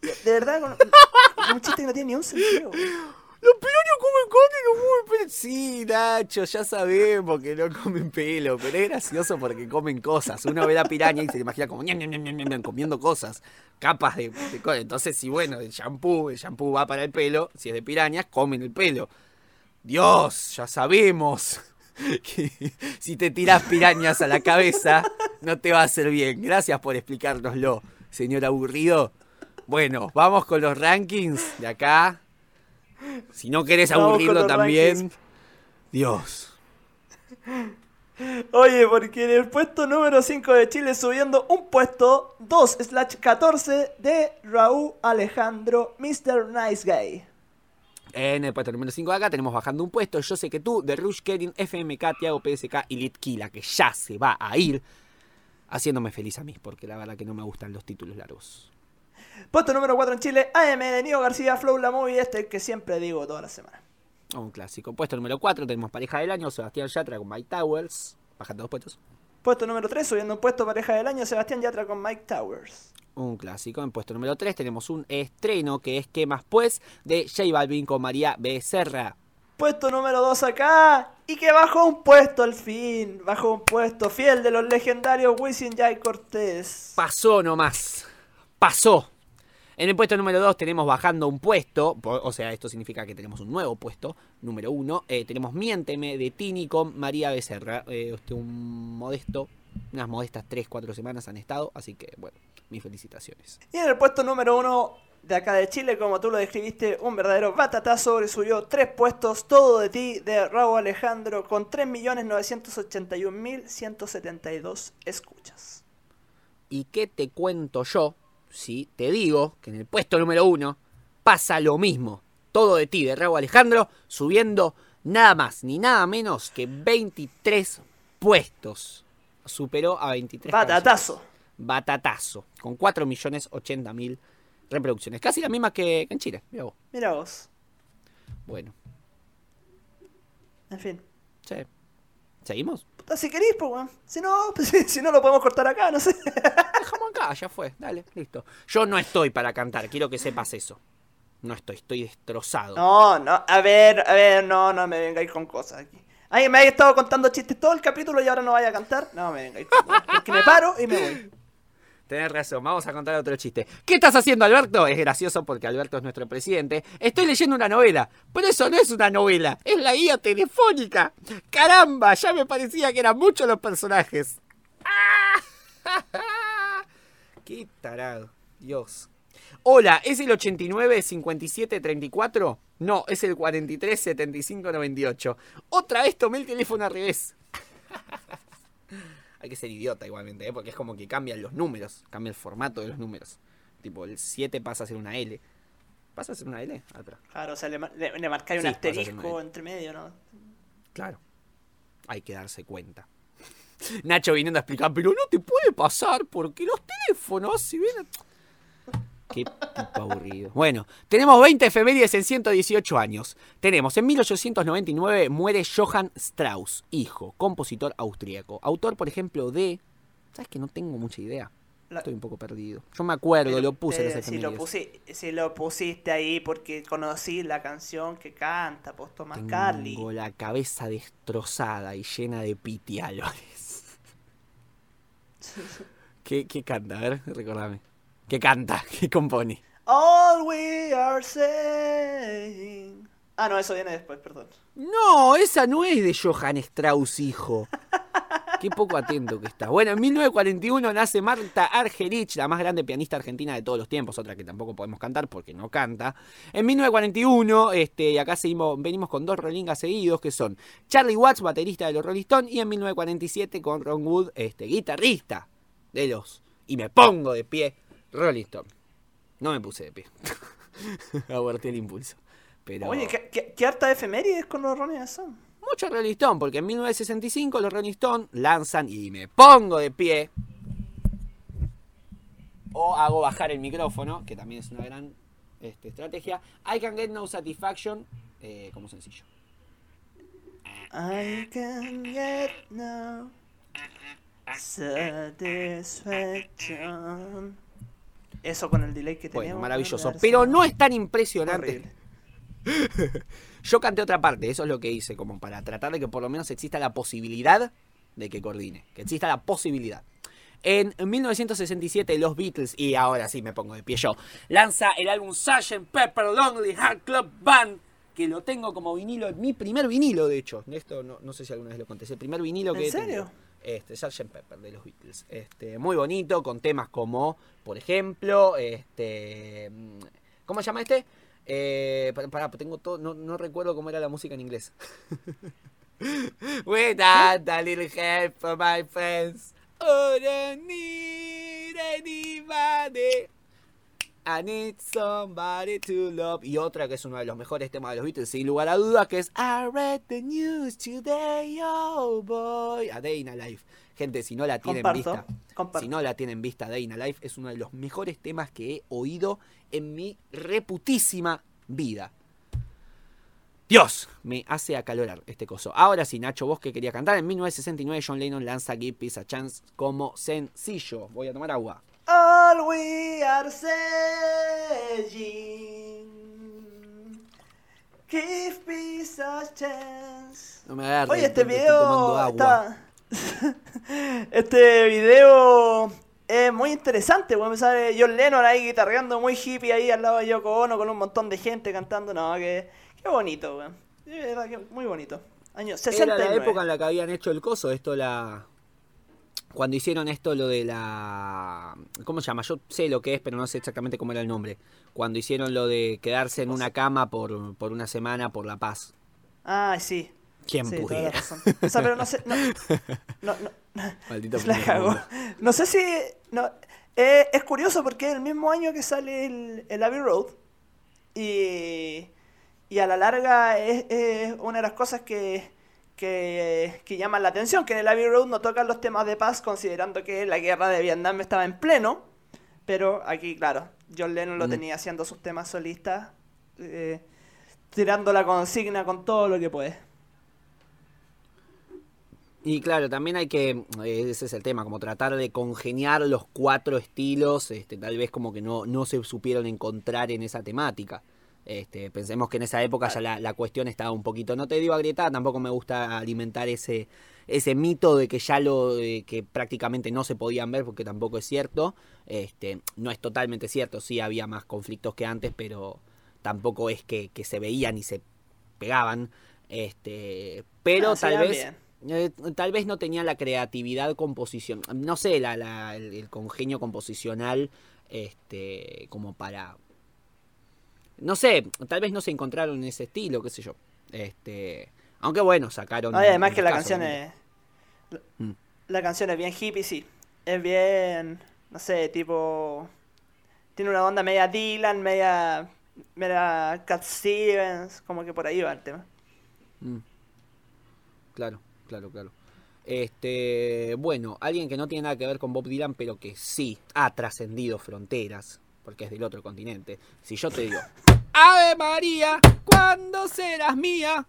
De, verdad, con- un chiste que no tiene ni un sentido. weón. Los pirañas comen carne no comen pelo. Sí, Nacho, ya sabemos que no comen pelo, pero es gracioso porque comen cosas. Uno ve la piraña y se imagina como ñam, comiendo cosas, capas de, de. Entonces, si bueno, el shampoo, el shampoo va para el pelo, si es de pirañas, comen el pelo. Dios, ya sabemos que si te tiras pirañas a la cabeza, no te va a hacer bien. Gracias por explicárnoslo, señor aburrido. Bueno, vamos con los rankings de acá. Si no querés aburrirlo también. rankings. Dios. Oye, porque en el puesto número 5 de Chile subiendo un puesto 2 slash 14 de Raúl Alejandro, Mr. Nice Guy. En el puesto número 5 de acá tenemos bajando un puesto. Yo sé que tú, de Rush Kering, FMK, Tiago PSK y Litkila, que ya se va a ir. Haciéndome feliz a mí, porque la verdad que no me gustan los títulos largos. Puesto número 4 en Chile, AM de Nio García, Flow La Movie, este que siempre digo toda la semana. Un clásico. Puesto número 4 tenemos pareja del año, Sebastián Yatra con Mike Towers. Bajando dos puestos. Puesto número 3, subiendo un puesto pareja del año, Sebastián Yatra con Mike Towers. Un clásico. En puesto número 3 tenemos un estreno que es ¿Qué más pues? de J Balvin con María Becerra. puesto número 2 acá. Y que bajó un puesto al fin. Bajó un puesto fiel de los legendarios Wisin Jai Cortés. Pasó nomás. Pasó. En el puesto número 2 tenemos bajando un puesto, o sea, esto significa que tenemos un nuevo puesto, número 1. tenemos Miénteme de Tini con María Becerra. Eh, este, un modesto, unas modestas 3-4 semanas han estado, así que bueno, mis felicitaciones. Y en el puesto número 1 de acá de Chile, como tú lo describiste, un verdadero batatazo. Subió tres puestos. Todo de ti de Raúl Alejandro con 3.981.172 escuchas. ¿Y qué te cuento yo si te digo que en el puesto número 1 pasa lo mismo? Todo de ti, de Raúl Alejandro, subiendo nada más ni nada menos que 23 puestos. Superó a 23 canciones. Batatazo. Batatazo, con 4.080.000 reproducciones. Casi la misma que en Chile. mirá vos. Mira vos. Bueno, En fin. sí. ¿Seguimos? Puta, si querís, pues, weón. Si no, pues, si no lo podemos cortar acá, no sé. Dejamos acá, ya fue. Dale, listo. Yo no estoy para cantar, quiero que sepas eso. No estoy, estoy destrozado. No, no, a ver, a ver, no, no me vengáis con cosas aquí. Ay, me habéis estado contando chistes todo el capítulo y ahora no vaya a cantar. No me vengáis con cosas. Porque me paro y me voy. Tenés razón, vamos a contar otro chiste. ¿Qué estás haciendo, Alberto? Es gracioso porque Alberto es nuestro presidente. Estoy leyendo una novela, pero eso no es una novela, es la guía telefónica. Caramba, ya me parecía que eran muchos los personajes. Qué tarado, Dios. Hola, ¿es el 89 57 34? No, es el 43 75 98. Otra vez tomé el teléfono al revés. Hay que ser idiota igualmente, ¿eh? porque es como que cambian los números, cambia el formato de los números. Tipo, el 7 pasa a ser una L. ¿Pasa a ser una L? Ah, Claro, o sea, le, le, le marcáis un Sí, a asterisco entre medio, ¿no? Claro. Hay que darse cuenta. Nacho viniendo a explicar, pero no te puede pasar porque los teléfonos, si bien... Qué tipo aburrido. Bueno, tenemos 20 efemérides en 118 años. Tenemos, en 1899 muere Johann Strauss, hijo, compositor austríaco. Autor, por ejemplo, de... ¿Sabes que no tengo mucha idea? Estoy un poco perdido. Yo me acuerdo, lo puse las si, lo si lo pusiste ahí porque conocí la canción que canta, pues Thomas Carly. Tengo la cabeza destrozada y llena de pitialones. ¿Qué, ¿Qué canta? A ver, recordame. ¿Qué canta? ¿Qué compone? All we are saying. Ah, no, eso viene después, perdón. No, esa no es de Johann Strauss, hijo. Qué poco atento que está. Bueno, en 1941 nace Marta Argerich, la más grande pianista argentina de todos los tiempos, otra que tampoco podemos cantar porque no canta. En 1941, este, y acá seguimos, venimos con dos rolingas seguidos, que son Charlie Watts, baterista de los Rolling Stones, y en 1947 con Ron Wood, este, guitarrista de los... Y me pongo de pie, Rolling Stone. No me puse de pie. Aborté el impulso. Pero... Oye, ¿qué, qué, qué harta efemérides con los Rolling Stones? Mucho Rolling Stone, porque en 1965 los Rolling Stone lanzan y me pongo de pie. O hago bajar el micrófono, que también es una gran este, estrategia. I can get no satisfaction eh, como sencillo. I can get no satisfaction. Eso con el delay que tenemos. Bueno, maravilloso. Pero no es tan impresionante. Yo canté otra parte, eso es lo que hice, como para tratar de que por lo menos exista la posibilidad de que coordine, que exista la posibilidad. En 1967 los Beatles, y ahora sí me pongo de pie yo, lanza el álbum Sgt. Pepper Lonely Heart Club Band, que lo tengo como vinilo, mi primer vinilo de hecho. Esto no, no sé si alguna vez lo conté, es el primer vinilo ¿En que serio? tengo. Este, Sgt. Pepper de los Beatles. Este, muy bonito, con temas como, por ejemplo, este. mm, ¿Cómo se llama este? Eh, pará, pará, tengo todo, no, no recuerdo cómo era la música en inglés. Without a little help from my friends, oh, don't need anybody. I need somebody to love. Y otra que es uno de los mejores temas de los Beatles, sin lugar a dudas, que es I read the news today, oh boy. A Day in a Life. Gente, si no la tienen Comparto, vista, comparto. si no la tienen vista, Day in a Life es uno de los mejores temas que he oído en mi reputísima vida. Dios, me hace acalorar este coso. Ahora sí, Nacho, vos que quería cantar. En 1969 John Lennon lanza Give Peace a Chance como sencillo. Voy a tomar agua. All we are saying Give peace a chance. No me Oye, este video está... este video es muy interesante, weón. Me sale John Lennon ahí guitarreando muy hippie ahí al lado de Yoko Ono con un montón de gente cantando. No, que qué bonito, weón. Muy bonito. Año Era 69. la época en la que habían hecho el coso, esto la... Cuando hicieron esto lo de la... ¿Cómo se llama? Yo sé lo que es, pero no sé exactamente cómo era el nombre. Cuando hicieron lo de quedarse en una cama por, por una semana por la paz. Ah, sí. ¿Quién sí, pudiera? razón. O sea, pero no sé. No, no, no, Maldito la. No sé si. No, eh, es curioso porque es el mismo año que sale el, el Abbey Road. Y, y a la larga es, es una de las cosas que, que, que llaman la atención. Que en el Abbey Road no tocan los temas de paz, considerando que la guerra de Vietnam estaba en pleno. Pero aquí, claro, John Lennon lo Mm. tenía haciendo sus temas solistas. eh, tirando la consigna con todo lo que puede. Y claro, también hay que, eh, ese es el tema, como tratar de congeniar los cuatro estilos, este, tal vez como que no, no se supieron encontrar en esa temática. Este, pensemos que en esa época ya la, la cuestión estaba un poquito, no te digo agrietada, tampoco me gusta alimentar ese, ese mito de que ya lo, eh, que prácticamente no se podían ver, porque tampoco es cierto. Este, no es totalmente cierto, sí había más conflictos que antes, pero tampoco es que, que se veían y se pegaban. Este, pero tal vez bien. eh, tal vez no tenía la creatividad composición, no sé, la, la- el, el congenio composicional, este, como para, no sé, tal vez no se encontraron en ese estilo, qué sé yo, este, aunque bueno, sacaron. No, y además que la canción es. Mm. La canción es bien hippie, sí. Es bien. No sé, tipo. Tiene una onda media Dylan, media. media Cat Stevens, como que por ahí va el tema. Mm. Claro, claro, claro. Este, bueno, alguien que no tiene nada que ver con Bob Dylan, pero que sí ha trascendido fronteras, porque es del otro continente. Si yo te digo, Ave María, ¿cuándo serás mía?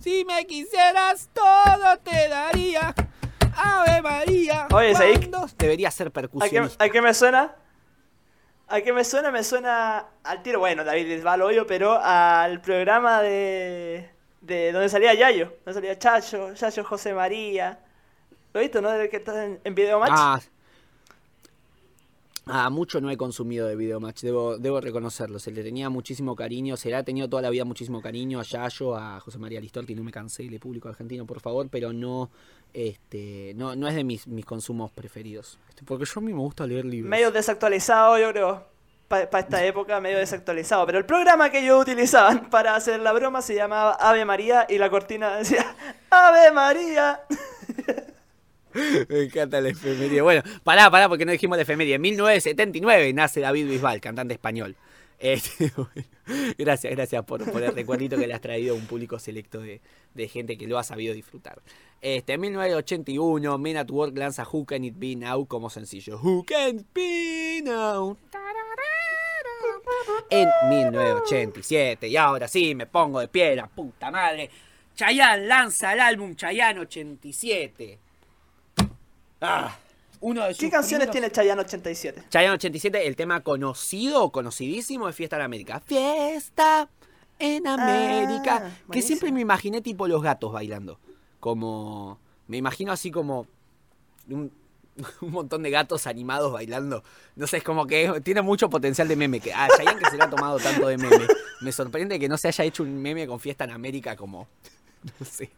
Si me quisieras, todo te daría. Ave María, Oye. ¿cuándo? Debería ser ¿A qué, percusionista. a qué me suena? ¿A qué me suena? Me suena al tiro, bueno, David Bisbal, obvio, pero al programa de. de donde salía Yayo, donde salía Chacho, Chacho José María. ¿Lo viste, no? Del que está en, en Video Match. Ah, ah, mucho no he consumido de Videomatch, debo, debo reconocerlo. Se le tenía muchísimo cariño, se le ha tenido toda la vida muchísimo cariño a Yayo, a José María Listorti, no me cansé, le público argentino, por favor, pero no, este, no, no es de mis, mis consumos preferidos. Este, Porque yo a mí me gusta leer libros. medio desactualizado, yo creo. Para esta época, medio desactualizado. Pero el programa que ellos utilizaban para hacer la broma se llamaba Ave María y la cortina decía Ave María. Me encanta la efeméride. Bueno, pará, pará, porque no dijimos la efeméride. En 1979 nace David Bisbal, cantante español. Este, gracias, gracias por, el recuerdito que le has traído a un público selecto de, de gente que lo ha sabido disfrutar. Este, en 1981, Men at Work lanza Who Can It Be Now como sencillo. Who Can It Be Now? En 1987, y ahora sí me pongo de pie, la puta madre. Chayanne lanza el álbum Chayanne 87. Ah, uno de sus ¿Qué canciones primeros- tiene Chayanne 87? Chayanne 87, el tema conocido, conocidísimo de Fiesta en América. Fiesta en América. que Ah, buenísimo. siempre me imaginé tipo los gatos bailando. Como. Me imagino así como. Un, un montón de gatos animados bailando. No sé, es como que tiene mucho potencial de meme. Que, a Chayanne que se le ha tomado tanto de meme. Me sorprende que no se haya hecho un meme con Fiesta en América como. Sé.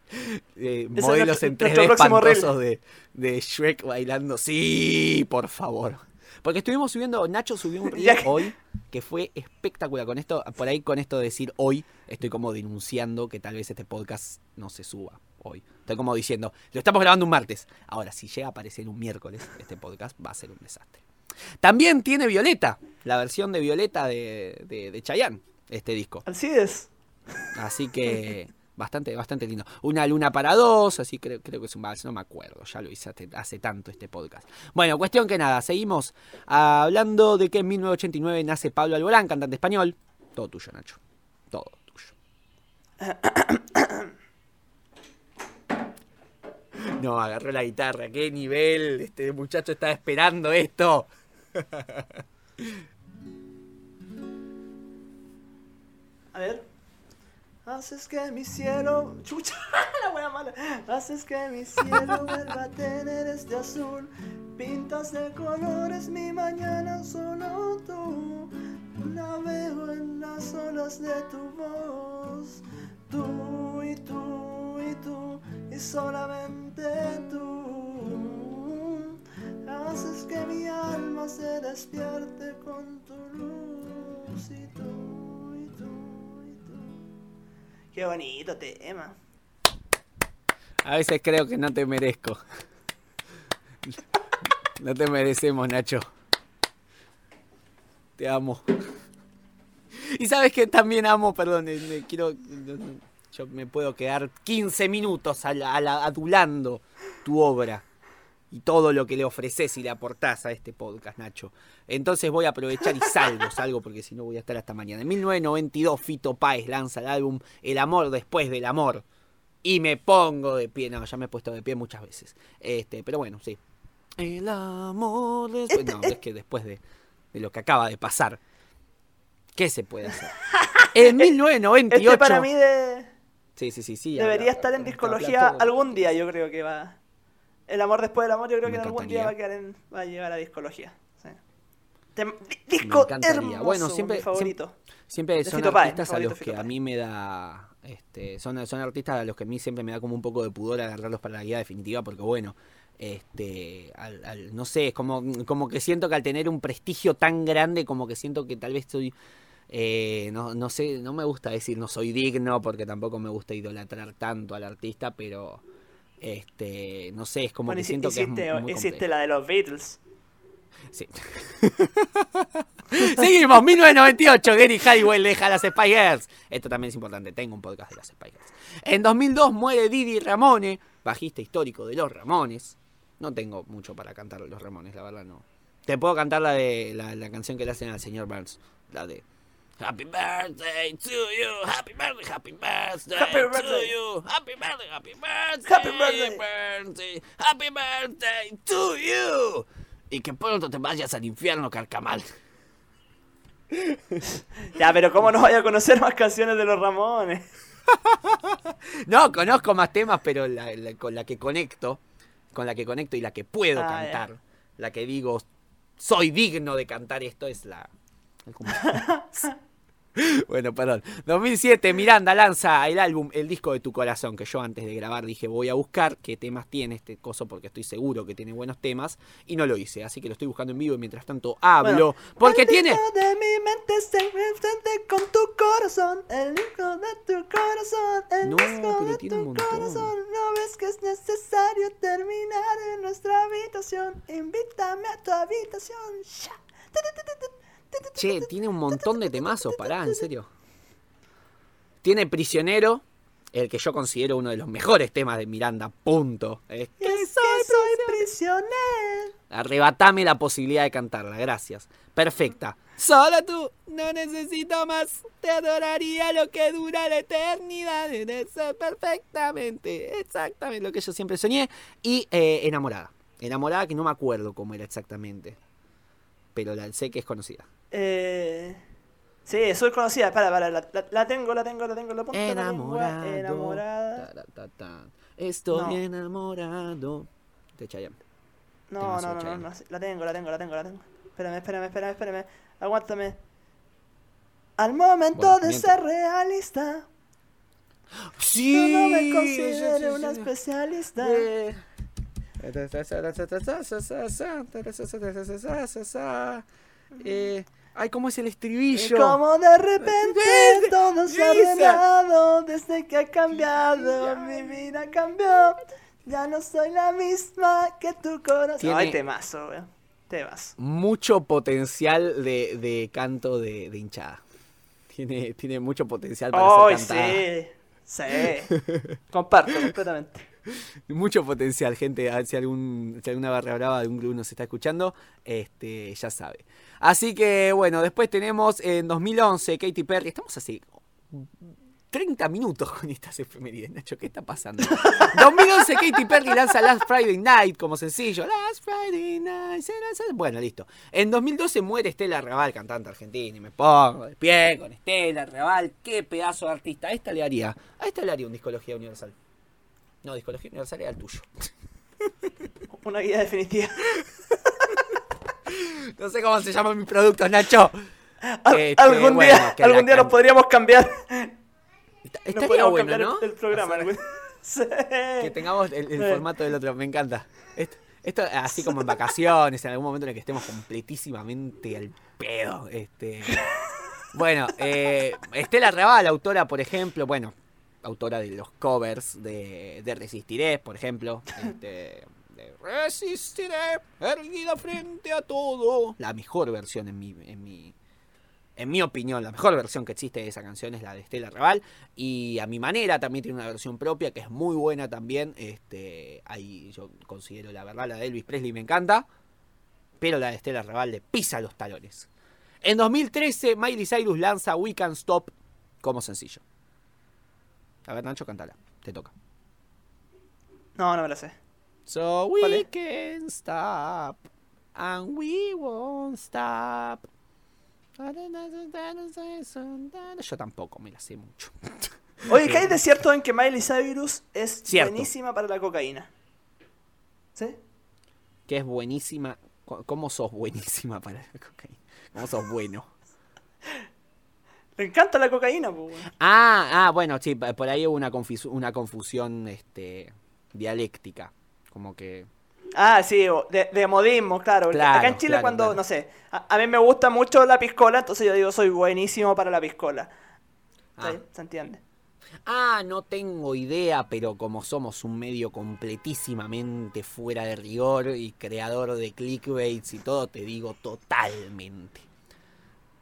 eh, es modelos en nuestro 3D próximo reel. espantosos de, de Shrek bailando. Sí, por favor. Porque estuvimos subiendo, Nacho subió un reel hoy que fue espectacular. Con esto, por ahí con esto de decir hoy, estoy como denunciando que tal vez este podcast no se suba hoy. Estoy como diciendo, lo estamos grabando un martes. Ahora, si llega a aparecer un miércoles este podcast, va a ser un desastre. También tiene Violeta, la versión de Violeta de, de, de Chayanne, este disco. Alcides. Así que bastante, bastante lindo. Una luna para dos, así creo, creo que es un vals, no me acuerdo, ya lo hice hace, hace tanto este podcast. Bueno, cuestión que nada, seguimos hablando de que en 1989 nace Pablo Alborán, cantante español. Todo tuyo, Nacho. Todo tuyo. No, agarró la guitarra, qué nivel. Este muchacho estaba esperando esto. A ver. Haces que mi cielo. Chucha, la wea mala. Haces que mi cielo vuelva a tener este azul. Pintas de colores mi mañana solo tú. Navego en las olas de tu voz. Tú y tú y tú y solamente tú. Haces que mi alma se despierte con tu luz y tú Qué bonito tema. A veces creo que no te merezco. No te merecemos, Nacho. Te amo. Y sabes que también amo, perdón, eh, me quiero. Yo me puedo quedar 15 minutos a la- a la- adulando tu obra y todo lo que le ofreces y le aportás a este podcast, Nacho. Entonces voy a aprovechar y salgo, salgo porque si no voy a estar hasta mañana. En 1992, Fito Páez lanza el álbum El amor después del amor. Y me pongo de pie. No, ya me he puesto de pie muchas veces. Este, pero bueno, sí. El amor después. No, es que después de, de lo que acaba de pasar. ¿Qué se puede hacer? En 1998. Este para mí de... Sí, sí, sí, sí. debería estar en discología algún día, yo creo que va. El amor después del amor, yo creo Me que en algún día va a, quedar en- va a llegar a discología. sí. Tem- disco hermoso, Bueno, siempre- mi favorito. Siempre son Fito artistas a los que a mí me da. Este, son, son artistas a los que a mí siempre me da como un poco de pudor agarrarlos para la guía definitiva, porque bueno, este, al, al- no sé, es como, como que siento que al tener un prestigio tan grande, como que siento que tal vez soy. eh, no, no sé, no me gusta decir no soy digno, porque tampoco me gusta idolatrar tanto al artista, pero. Este, no sé, es como Bueno, que siento que es hiciste, muy, hiciste complejo. la de los Beatles. Sí. Seguimos, 1998, Gary Halliwell deja las Spice Girls. Esto también es importante, tengo un podcast de las Spice Girls. En 2002 muere Didi Ramone, bajista histórico de los Ramones. No tengo mucho para cantar los Ramones, la verdad no. Te puedo cantar la de la, la canción que le hacen al señor Burns, la de Happy birthday to you, happy birthday, happy birthday, Happy to birthday. you, happy birthday, happy birthday, Happy birthday. birthday, happy birthday to you. Y que pronto te vayas al infierno, carcamal. Ya, pero ¿cómo no vaya a conocer más canciones de los Ramones? No, conozco más temas, pero la, la- con la que conecto, con la que conecto y la que puedo Ah, cantar, la que digo, soy digno de cantar esto es la... el. bueno, perdón. 2007, Miranda lanza el álbum El disco de tu corazón, que yo antes de grabar dije voy a buscar qué temas tiene este coso porque estoy seguro que tiene buenos temas y no lo hice, así que lo estoy buscando en vivo y mientras tanto hablo, Bueno. porque El tiene... disco de mi mente se enfrente con tu corazón. El disco de tu corazón. El No, disco de tu corazón. No ves que es necesario terminar en nuestra habitación. Invítame a tu habitación. Ya. Che, tiene un montón de temazos, pará, en serio. Tiene Prisionero, el que yo considero uno de los mejores temas de Miranda, punto. Es Y es que soy prisionero. Arrebatame la posibilidad de cantarla, gracias. Perfecta. Solo tú, no necesito más. Te adoraría lo que dura la eternidad. Eres perfectamente, exactamente lo que yo siempre soñé. Y eh, Enamorada. Enamorada que no me acuerdo cómo era exactamente. Pero la, sé que es conocida. Eh, sí, soy conocida. Para, para, la, la- la tengo, la tengo, la tengo en la punta de la Enamorado. lengua. Enamorada. Estoy No. enamorado. De Chayanne. No, no, no, no, Chayanne. no, sí, la tengo, la tengo, la tengo, la tengo. Espérame, espérame, espérame, espérame. Aguántame. Al momento Bueno, de ser realista, Sí. yo no me sí, considero sí, una especialista. De- Eh, ay, ¿cómo es el Y estribillo? como de repente todo se ha ordenado desde que ha cambiado, mi vida cambió. Ya no soy la misma que tu corazón. Ay, temazo, weón. Temazo. Mucho potencial de, de canto de, de hinchada. Tiene, tiene mucho potencial para Ay, ser cantada. sí. Sí. Comparto completamente. Mucho potencial, gente. A ver si, algún, si alguna barra brava de un club nos está escuchando, este, ya sabe. Así que, bueno, después tenemos en 2011 Katy Perry. Estamos así 30 minutos con estas efemérides, Nacho. ¿Qué está pasando? 2011, Katy Perry lanza Last Friday Night como sencillo. Last Friday Night. Bueno, listo. En 2012 muere Estela Raval, cantante argentina. Y me pongo de pie con Estela Raval. Qué pedazo de artista. A esta le haría. A esta le haría un Discología Universal. No, Discología Universal era el tuyo. Una guía definitiva. No sé cómo se llaman mis productos, Nacho. Al- Este, algún bueno, día, algún día can- nos podríamos cambiar. Está- Estaría podríamos bueno, cambiar ¿no? el, el programa. O sea, algún- Sí. que tengamos el, el Sí. formato del otro, me encanta. Esto, esto así como en vacaciones, en algún momento en el que estemos completísimamente al pedo. Este. Bueno, eh, Estela Raval, autora, por ejemplo, bueno, autora de los covers de, de Resistiré, por ejemplo. Este, de Resistiré, erguida frente a todo. La mejor versión en mi, en mi, en mi opinión, la mejor versión que existe de esa canción es la de Estela Raval. Y a mi manera también tiene una versión propia que es muy buena también. Este, ahí yo considero la verdad, la de Elvis Presley me encanta. Pero la de Estela Raval le pisa los talones. En 2013, Miley Cyrus lanza We Can Stop como sencillo. A ver, Nacho, cántala. Te toca. No, no me la sé. So ¿Cuál we can stop and we won't stop. Yo tampoco me la sé mucho. Oye, ¿qué hay de cierto en que Miley Cyrus es Cierto. buenísima para la cocaína? ¿Sí? Que es buenísima. ¿Cómo sos buenísima para la cocaína? ¿Cómo sos bueno? Le encanta la cocaína, pues. Ah, ah, bueno, sí, por ahí hubo una, una confusión este, dialéctica. Como que. Ah, sí, de, de modismo, claro. Claro, Acá en Chile claro, cuando, claro. no sé, a, a mí me gusta mucho la piscola, entonces yo digo soy buenísimo para la piscola. Ah. ¿Sí? ¿Se entiende? Ah, no tengo idea, pero como somos un medio completísimamente fuera de rigor y creador de clickbaits y todo, te digo totalmente.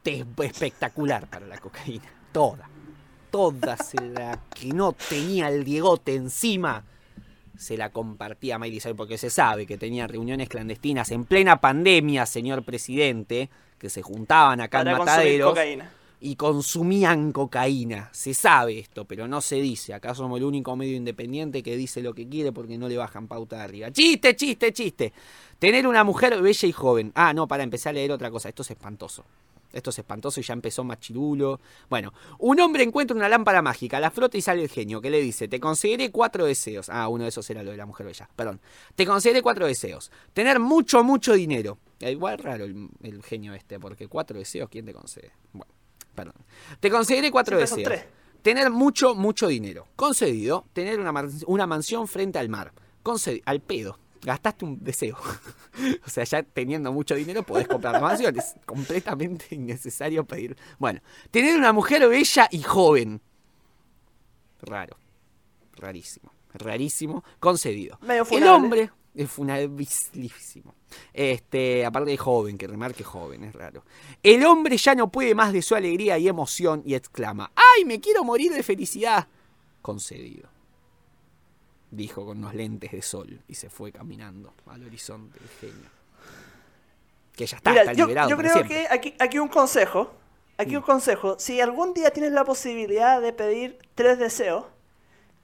Espectacular para la cocaína. Toda. Toda se la que no tenía el Diegote encima. Se la compartía a Miley Cyrus porque se sabe que tenía reuniones clandestinas en plena pandemia, señor presidente, que se juntaban acá Para en Mataderos cocaína. y consumían cocaína. Se sabe esto, pero no se dice. Acá somos el único medio independiente que dice lo que quiere porque no le bajan pauta de arriba. Chiste, chiste, chiste. Tener una mujer bella y joven. Ah, no, para empezar a leer otra cosa. Esto es espantoso. Esto es espantoso y ya empezó machirulo. Bueno, un hombre encuentra una lámpara mágica, la frota y sale el genio que le dice, te concederé cuatro deseos. Ah, uno de esos era lo de la mujer bella, perdón. Te concederé cuatro deseos. Tener mucho, mucho dinero. Eh, Igual raro el, el genio este, porque cuatro deseos, ¿quién te concede? Bueno, perdón. Te concederé cuatro Siempre son deseos. tres. Tener mucho, mucho dinero. Concedido. Tener una, una mansión frente al mar. Concedido. Al pedo. Gastaste un deseo. o sea, ya teniendo mucho dinero podés comprar la mansión. Es completamente innecesario pedir. Bueno, tener una mujer bella y joven. Raro. Rarísimo. Rarísimo. Concedido. Medio El funable. hombre. Es funabilísimo. Este, aparte de joven, que remarque joven, es raro. El hombre ya no puede más de su alegría y emoción y exclama: ¡Ay, me quiero morir de felicidad! Concedido. Dijo con unos lentes de sol y se fue caminando al horizonte el genio. Que ya está, Mira, está liberado. yo creo siempre. que aquí, aquí un consejo. Aquí un consejo. Si algún día tienes la posibilidad de pedir tres deseos,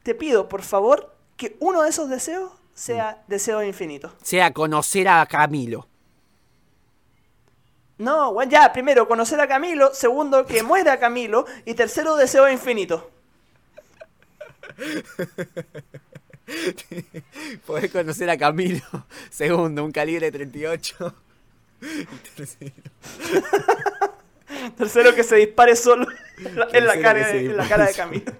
te pido, por favor, que uno de esos deseos sea Mm. deseo infinito. Sea conocer a Camilo. No, bueno, ya, primero, conocer a Camilo. Segundo, que muera Camilo. Y tercero, deseo infinito. Podés conocer a Camilo. Segundo, un calibre 38. Y tercero, Tercero, que se dispare solo en la, en la Tercero, cara, en la cara de. Camilo.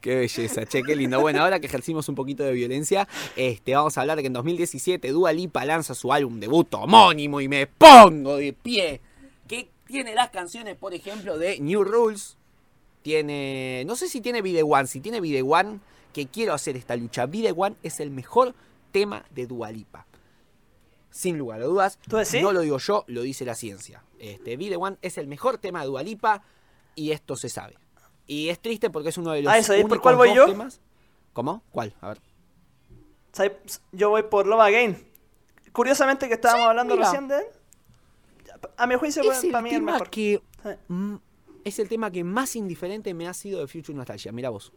Qué belleza, che, qué lindo. Bueno, ahora que ejercimos un poquito de violencia, este, vamos a hablar de que en 2017 Dua Lipa lanza su álbum debut homónimo y me pongo de pie. Que tiene las canciones, por ejemplo, de New Rules. Tiene, no sé si tiene Video One, si tiene Video One, que quiero hacer esta lucha. Video One es el mejor tema de Dua Lipa. Sin lugar a dudas. ¿Tú decís? No lo digo yo, lo dice la ciencia. Este, Video One es el mejor tema de Dua Lipa y esto se sabe. Y es triste porque es uno de los Ah, eso, ¿y por cuál voy yo? temas- ¿Cómo? ¿Cuál? A ver. Yo voy por Love Again. Curiosamente que estábamos Sí, hablando mira. recién de él. A mi juicio, Es para el mí es el tema mejor. que Sí. es el tema que más indiferente me ha sido de Future Nostalgia. Mira vos.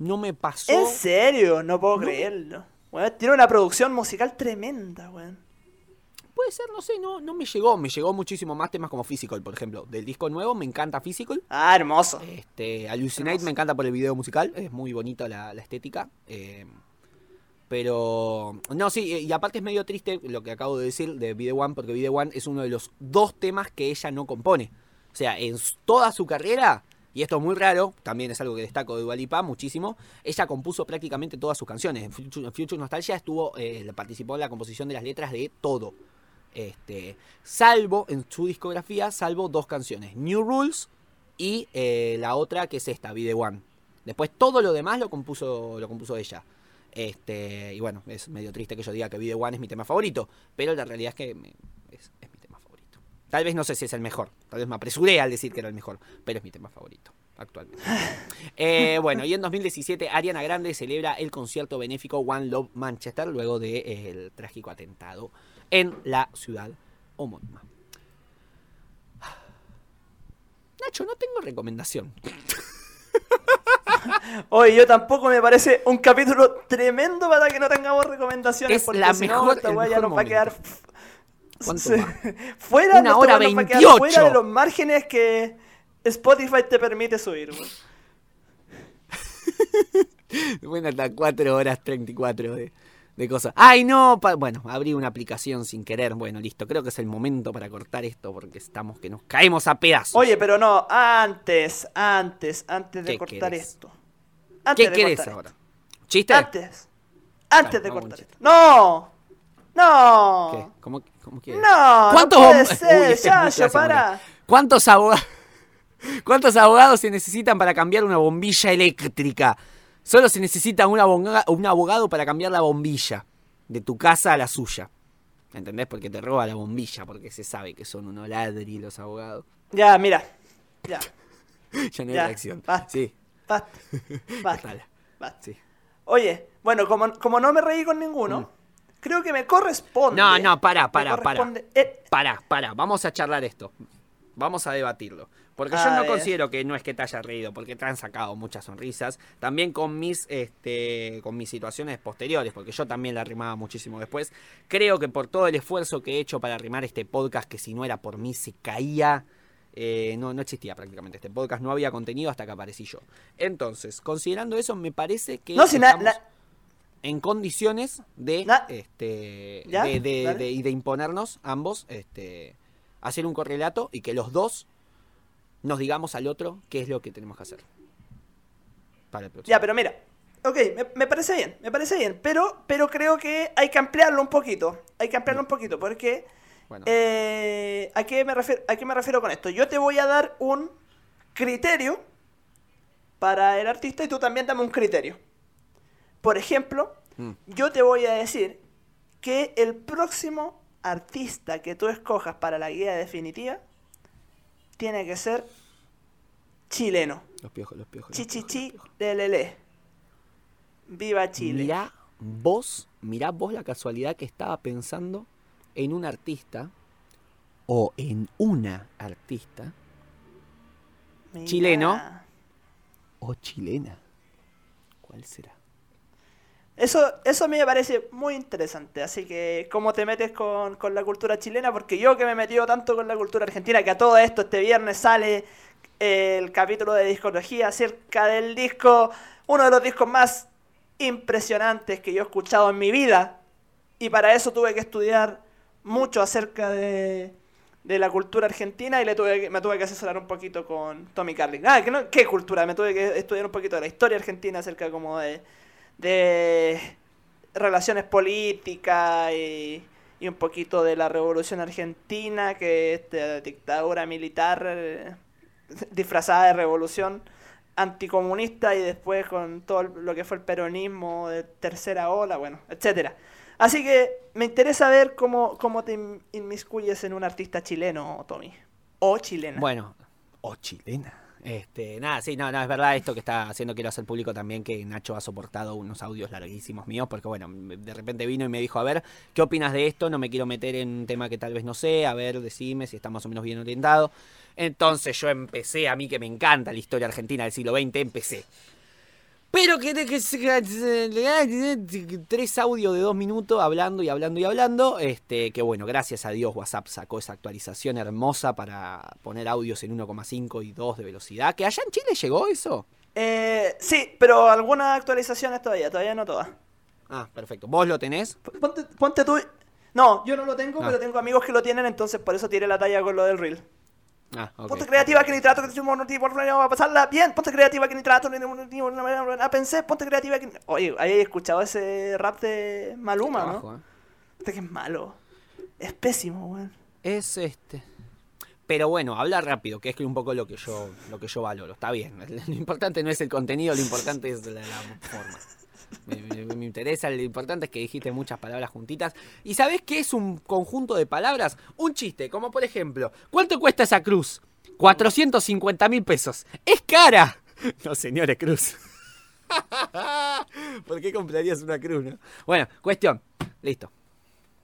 No me pasó. ¿En serio? No puedo No. creerlo. Weón, tiene una producción musical tremenda, weón. Puede ser, no sé, no, no me llegó. Me llegó muchísimo más temas como Physical, por ejemplo. Del disco nuevo me encanta Physical. Ah, hermoso. Este, Hallucinate Hermoso. me encanta por el video musical, es muy bonita la, la estética. eh, pero, no, sí, y aparte es medio triste lo que acabo de decir de Video One, porque Video One es uno de los dos temas que ella no compone. O sea, en toda su carrera, y esto es muy raro, también es algo que destaco de Dualipa muchísimo, ella compuso prácticamente todas sus canciones. En Future, Nostalgia estuvo, eh, participó en la composición de las letras de todo. Este, salvo en su discografía, salvo dos canciones, New Rules y eh, la otra que es esta, Video One. Después todo lo demás lo compuso, lo compuso ella. Este, y bueno, es medio triste que yo diga que Video One es mi tema favorito, pero la realidad es que es, es mi tema favorito. Tal vez no sé si es el mejor, tal vez me apresuré al decir que era el mejor, pero es mi tema favorito actualmente. Eh, bueno, y en 2017 Ariana Grande celebra el concierto benéfico One Love Manchester luego del trágico atentado en la ciudad homónima. Nacho, no tengo recomendación. Oye, yo tampoco me parece un capítulo tremendo para que no tengamos recomendaciones. Es porque la si no, mejor- esta weá ya mejor nos va a quedar. Fuera, Una nuestra hora weá nos va a quedar 28. fuera de los márgenes que Spotify te permite subir. Bueno, hasta 4 horas 34 de, de cosas. ¡Ay, no! bueno, abrí una aplicación sin querer. Bueno, listo. Creo que es el momento para cortar esto porque estamos que nos caemos a pedazos. Oye, pero no, antes, antes, antes de ¿Qué cortar querés? esto. Antes ¿Qué querés ahora? ¿Chiste? Antes. Antes de cortar esto. ¡No! ¡No! ¿Qué? ¿Cómo, cómo quieres? No, ¿Cuántos no puede bom- ser, Uy, este Yayo, clásico, para. ¿Cuántos abogados? ¿Cuántos abogados se necesitan para cambiar una bombilla eléctrica? Solo se necesita un abogado para cambiar la bombilla de tu casa a la suya. ¿Entendés? Porque te roba la bombilla, porque se sabe que son unos ladri los abogados. Ya, mira. Ya, ya no hay Ya, reacción. basta. Sí, basta. Basta. Basta. sí. Oye, bueno, como, como no me reí con ninguno, creo que me corresponde. No, no, pará, me pará, pará. corresponde- eh, Pará, pará, vamos a charlar esto. Vamos a debatirlo. Porque yo no ver. considero que no es que te haya reído, porque te han sacado muchas sonrisas. También con mis, este, con mis situaciones posteriores, porque yo también la rimaba muchísimo después. Creo que por todo el esfuerzo que he hecho para rimar este podcast, que si no era por mí se caía. eh, no, no existía prácticamente este podcast, no había contenido hasta que aparecí yo. Entonces, considerando eso, me parece que No, si estamos en condiciones de, Na- este, ¿Ya? de, de- y de imponernos ambos, este, hacer un correlato y que los dos nos digamos al otro qué es lo que tenemos que hacer. Para el próximo. Ya, pero mira. Ok, me, me parece bien, me parece bien. Pero, pero creo que hay que ampliarlo un poquito. Hay que ampliarlo un poquito, porque. Bueno, eh, ¿a, qué me refiero, ¿A qué me refiero con esto? Yo te voy a dar un criterio para el artista y tú también dame un criterio. Por ejemplo, Mm. yo te voy a decir que el próximo artista que tú escojas para la guía definitiva tiene que ser chileno. los piojos, los piojos. Chichichi piojos, los de Lele. Viva. Chile. Mirá vos, mirá vos la casualidad que estaba pensando en un artista o en una artista chileno. o chilena. ¿Cuál será? Eso, eso a mí me parece muy interesante. Así que, ¿cómo te metes con, con la cultura chilena? Porque yo que me he metido tanto con la cultura argentina, que a todo esto este viernes sale el capítulo de discología acerca del disco, uno de los discos más impresionantes que yo he escuchado en mi vida. Y para eso tuve que estudiar mucho acerca de, de la cultura argentina y le tuve que- me tuve que asesorar un poquito con Tommy Carlin. Ah, ¿qué, no- ¿qué cultura? Me tuve que estudiar un poquito de la historia argentina acerca como de, de relaciones políticas y, y un poquito de la revolución argentina, que es esta dictadura militar eh, disfrazada de revolución anticomunista y después con todo lo que fue el peronismo de tercera ola, bueno, etcétera. Así que me interesa ver cómo, cómo te in- inmiscuyes en un artista chileno, Tommy. O chilena. Bueno, o chilena. Este, nada, sí, no, no, es verdad esto que está haciendo quiero hacer público también que Nacho ha soportado unos audios larguísimos míos, porque bueno, de repente vino y me dijo, a ver, ¿qué opinas de esto? No me quiero meter en un tema que tal vez no sé, a ver, decime si está más o menos bien orientado. Entonces yo empecé, a mí que me encanta la historia argentina del siglo XX, empecé. Pero que, que tres audios de dos minutos hablando y hablando y hablando. Este, que bueno, gracias a Dios WhatsApp sacó esa actualización hermosa para poner audios en 1,5 y 2 de velocidad. ¿Que allá en Chile llegó eso? Eh, sí, pero algunas actualizaciones todavía, todavía no todas. Ah, perfecto. ¿Vos lo tenés? Ponte, ponte tú. No, yo no lo tengo, Ah. pero tengo amigos que lo tienen, entonces por eso tiré la talla con lo del reel. Ah. Ponte creativa que ni trato que te te va a pasarla bien. Ponte creativa que ni trato ni ni- ni- pensé. Ponte creativa que. Oye, ¿hay escuchado ese rap de Maluma, no? ¿eh? Este que es malo. Es pésimo, weón. Es este. Pero bueno, habla rápido, que es un poco lo que yo, lo que yo valoro. Está bien. Lo importante no es el contenido, lo importante es la, la forma. Me, interesa, lo importante es que dijiste muchas palabras juntitas. ¿Y sabés qué es un conjunto de palabras? Un chiste, como por ejemplo, ¿cuánto cuesta esa cruz? 450 mil pesos. ¡Es cara! No, señores, cruz. ¿Por qué comprarías una cruz? no? Bueno, cuestión. Listo.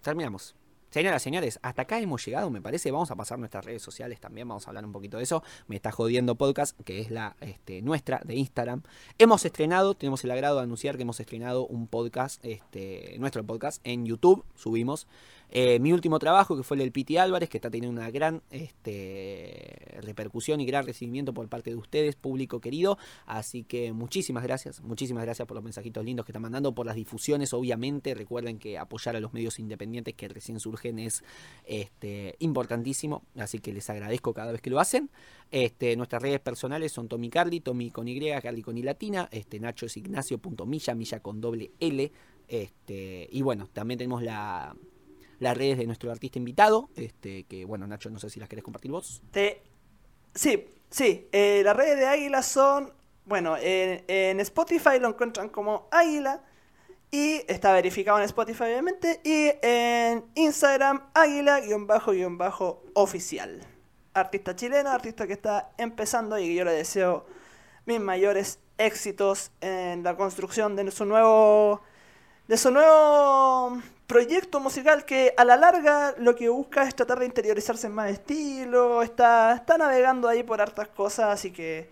Terminamos. Señoras, señores, hasta acá hemos llegado, me parece. Vamos a pasar nuestras redes sociales también, vamos a hablar un poquito de eso. Me está jodiendo podcast, que es la este, nuestra de Instagram. Hemos estrenado, tenemos el agrado de anunciar que hemos estrenado un podcast, este, nuestro podcast en YouTube, subimos. Eh, mi último trabajo, que fue el del Piti Álvarez, que está teniendo una gran este, repercusión y gran recibimiento por parte de ustedes, público querido. Así que muchísimas gracias, muchísimas gracias por los mensajitos lindos que están mandando, por las difusiones, obviamente. Recuerden que apoyar a los medios independientes que recién surgen es este, importantísimo, así que les agradezco cada vez que lo hacen. Este, nuestras redes personales son Tommy Carly, Tommy con Y, Carly con I latina, este, Nacho es Ignacio.milla, milla con doble L. Este, y bueno, también tenemos la, las redes de nuestro artista invitado, este, que bueno, Nacho, no sé si las querés compartir vos. Te... Sí, sí. eh, las redes de Águila son. Bueno, en, Spotify lo encuentran como Águila. Y está verificado en Spotify, obviamente. Y en Instagram, Águila-oficial. Artista chileno, artista que está empezando y yo le deseo mis mayores éxitos en la construcción de su nuevo de su nuevo proyecto musical que a la larga lo que busca es tratar de interiorizarse en más estilo, está, está navegando ahí por hartas cosas, así que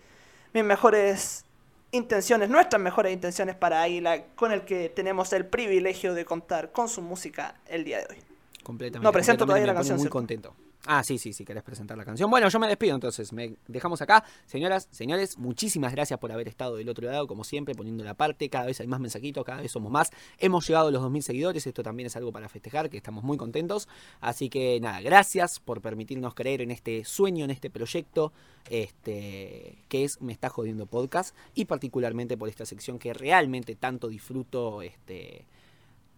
mis mejores intenciones, nuestras mejores intenciones para Águila, con el que tenemos el privilegio de contar con su música el día de hoy. Completamente. No, presento completamente, todavía la canción, Muy contento. Ah, sí, sí, sí, querés presentar la canción. Bueno, yo me despido entonces. Me dejamos acá. Señoras, señores, muchísimas gracias por haber estado del otro lado, como siempre, poniendo la parte. Cada vez hay más mensajitos, cada vez somos más. Hemos llegado a los 2.000 seguidores. Esto también es algo para festejar, que estamos muy contentos. Así que nada, gracias por permitirnos creer en este sueño, en este proyecto, este, que es Me está jodiendo podcast. Y particularmente por esta sección que realmente tanto disfruto, este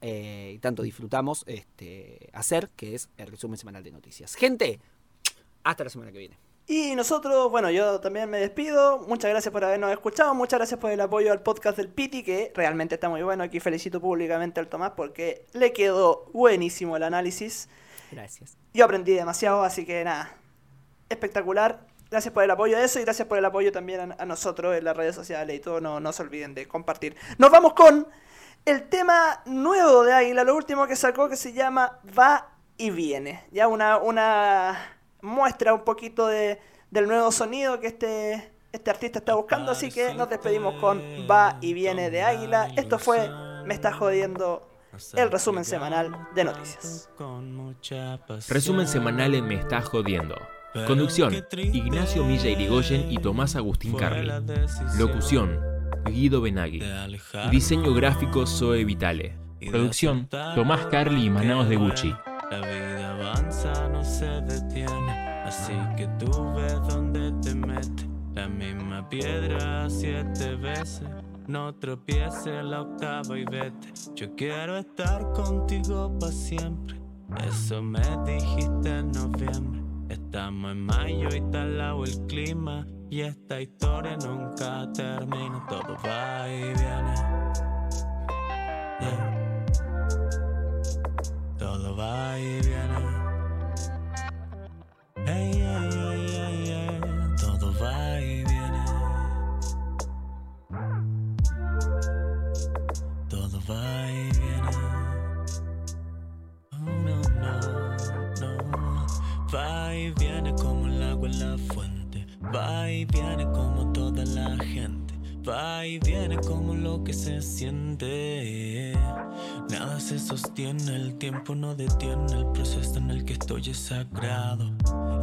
eh, y tanto disfrutamos este, hacer, que es el resumen semanal de noticias. Gente, hasta la semana que viene. Y nosotros, bueno, yo también me despido. Muchas gracias por habernos escuchado. Muchas gracias por el apoyo al podcast del Piti, que realmente está muy bueno. Aquí felicito públicamente al Tomás porque le quedó buenísimo el análisis. Gracias. Yo aprendí demasiado, así que nada, espectacular. Gracias por el apoyo a eso y gracias por el apoyo también a, a nosotros en las redes sociales y todo. No, no se olviden de compartir. Nos vamos con el tema nuevo de Águila, lo último que sacó que se llama Va y Viene. Ya una, una muestra un poquito de, del nuevo sonido que este, este artista está buscando. Así que nos despedimos con Va y Viene de Águila. Esto fue Me está jodiendo el resumen semanal de noticias. Resumen semanal en Me Está Jodiendo. Conducción, Ignacio Milla Irigoyen y Tomás Agustín Carli. Locución, Guido Benagui. Diseño gráfico, Zoe Vitale. Producción, Tomás Carli y Manaos de Gucci. La vida avanza, no se detiene. Así que tú ves dónde te metes. La misma piedra siete veces. No tropieces la octava y vete. Yo quiero estar contigo para siempre. Eso me dijiste en noviembre. Estamos en mayo y está al lado el clima. Y esta historia nunca termina, todo va y viene. Todo va y viene. Hey, yeah, yeah, todo va y viene. Todo va y viene. Oh, no, no, no. Va y viene como el agua en la fuente Va y viene como toda la gente. Va y viene como lo que se siente. Nada se sostiene, el tiempo no detiene. El proceso en el que estoy es sagrado.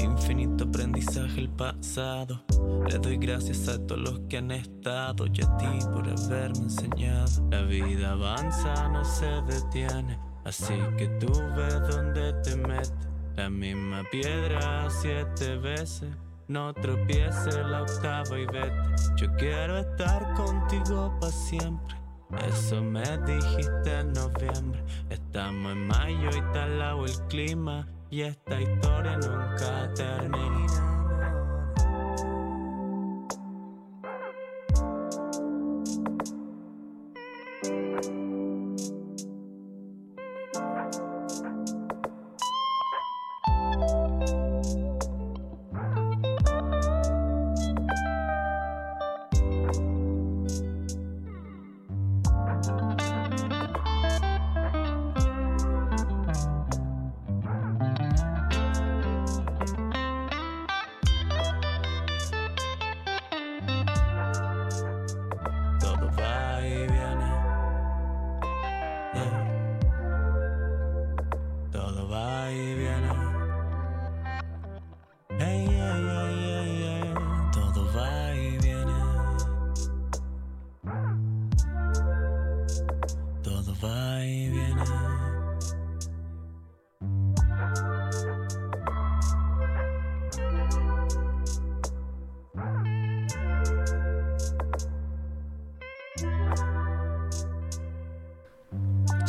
Infinito aprendizaje el pasado. Le doy gracias a todos los que han estado y a ti por haberme enseñado. La vida avanza, no se detiene. Así que tú ves dónde te metes. La misma piedra siete veces. No tropieces la octava y vete. Yo quiero estar contigo para siempre. Eso me dijiste en noviembre. Estamos en mayo y está al lado el clima. Y esta historia nunca termina.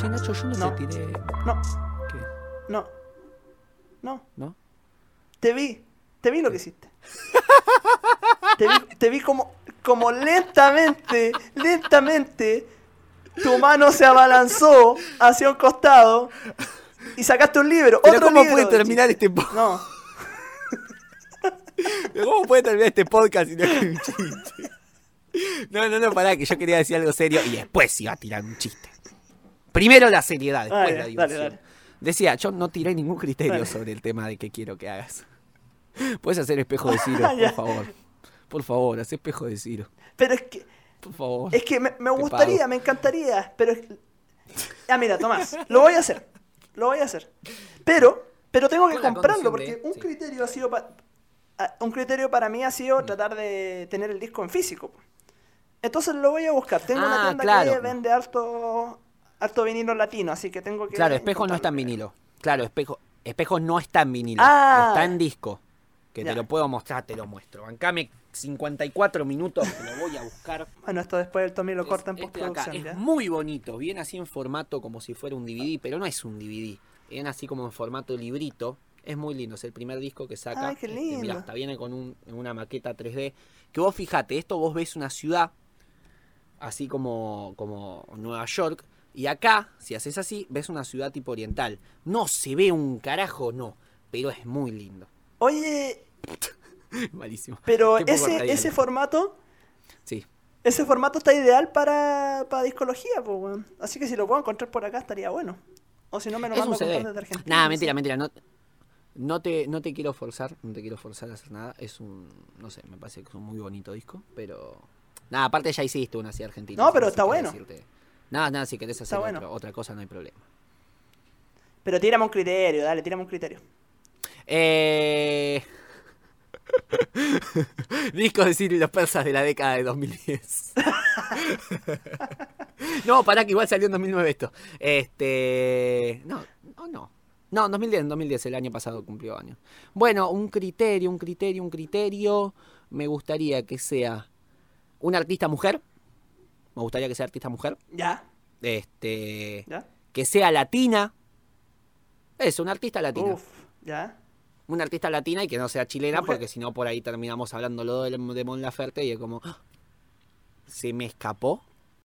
Che, Nacho, yo no, No. te tiré. No, ¿Qué? no. No. ¿No? Te vi. Te vi lo que hiciste. Te vi, te vi como, como lentamente, lentamente, tu mano se abalanzó hacia un costado y sacaste un libro. Pero otro ¿cómo libro puede de terminar este po- No. ¿Cómo puede terminar este podcast si no es un chiste? No, no, no, pará, que yo quería decir algo serio y después iba a tirar un chiste. Primero la seriedad, después Ah, la diversión. dale, dale. Decía, yo no tiré ningún criterio Dale. sobre el tema de qué quiero que hagas. Puedes hacer espejo de Ciro, por favor. Por favor, haz espejo de Ciro. Pero es que, Por favor. es que me, gustaría, pago. me encantaría, pero... es- Ah, mira, Tomás, lo voy a hacer. Lo voy a hacer. Pero, pero tengo que comprarlo porque de- un sí. criterio ha sido... pa- ah, un criterio para mí ha sido tratar de tener el disco en físico. Entonces lo voy a buscar. Tengo Ah, una tienda claro. que vende harto, harto vinilo latino, así que tengo que... Claro, espejo no está en vinilo. Claro, espejo, espejo no está en vinilo. Ah. Está en disco. Que Ya. te lo puedo mostrar, te lo muestro. Bancame 54 minutos, que lo voy a buscar. Bueno, esto después el Tommy lo corta en este acá. postproducción. Muy bonito, viene así en formato como si fuera un DVD, pero no es un DVD. Viene así como en formato librito. Es muy lindo, es el primer disco que saca. Ay, qué Este, lindo. mirá, hasta viene con un- una maqueta 3D. Que vos fijate, esto vos ves una ciudad, así como, como Nueva York, y acá, si haces así, ves una ciudad tipo oriental. No se ve un carajo, no, pero es muy lindo. Oye, Malísimo. pero ese, ese formato... Sí. Ese formato está ideal para, para discología, pues, weón. Así que si lo puedo encontrar por acá estaría bueno. O si no, me lo mando CD. desde Argentina. Nah, no mentira, mentira. No, no, te, no te quiero forzar, no te quiero forzar a hacer nada. Es un, no sé, me parece que es un muy bonito disco, pero... Nada, aparte ya hiciste una así argentina. No, pero está bueno. irte- Nada, nada, si querés hacer Está bueno. otro- otra cosa no hay problema. Pero tírame un criterio, dale, tírame un criterio. Eh... Discos de Ciro y los persas de la década de 2010. no, pará que igual salió en 2009 esto. Este... No, no, no. No, en 2010, en 2010, el año pasado cumplió años. Bueno, un criterio, un criterio, un criterio. Me gustaría que sea una artista mujer. Me gustaría que sea artista mujer. ¿Ya? Este... ¿Ya? Que sea latina. Eso, una artista latina. Uf, ¿ya? una artista latina y que no sea chilena, Mujer. porque si no por ahí terminamos hablando lo de, de Mon Laferte y es como. ¡ah! Se me escapó,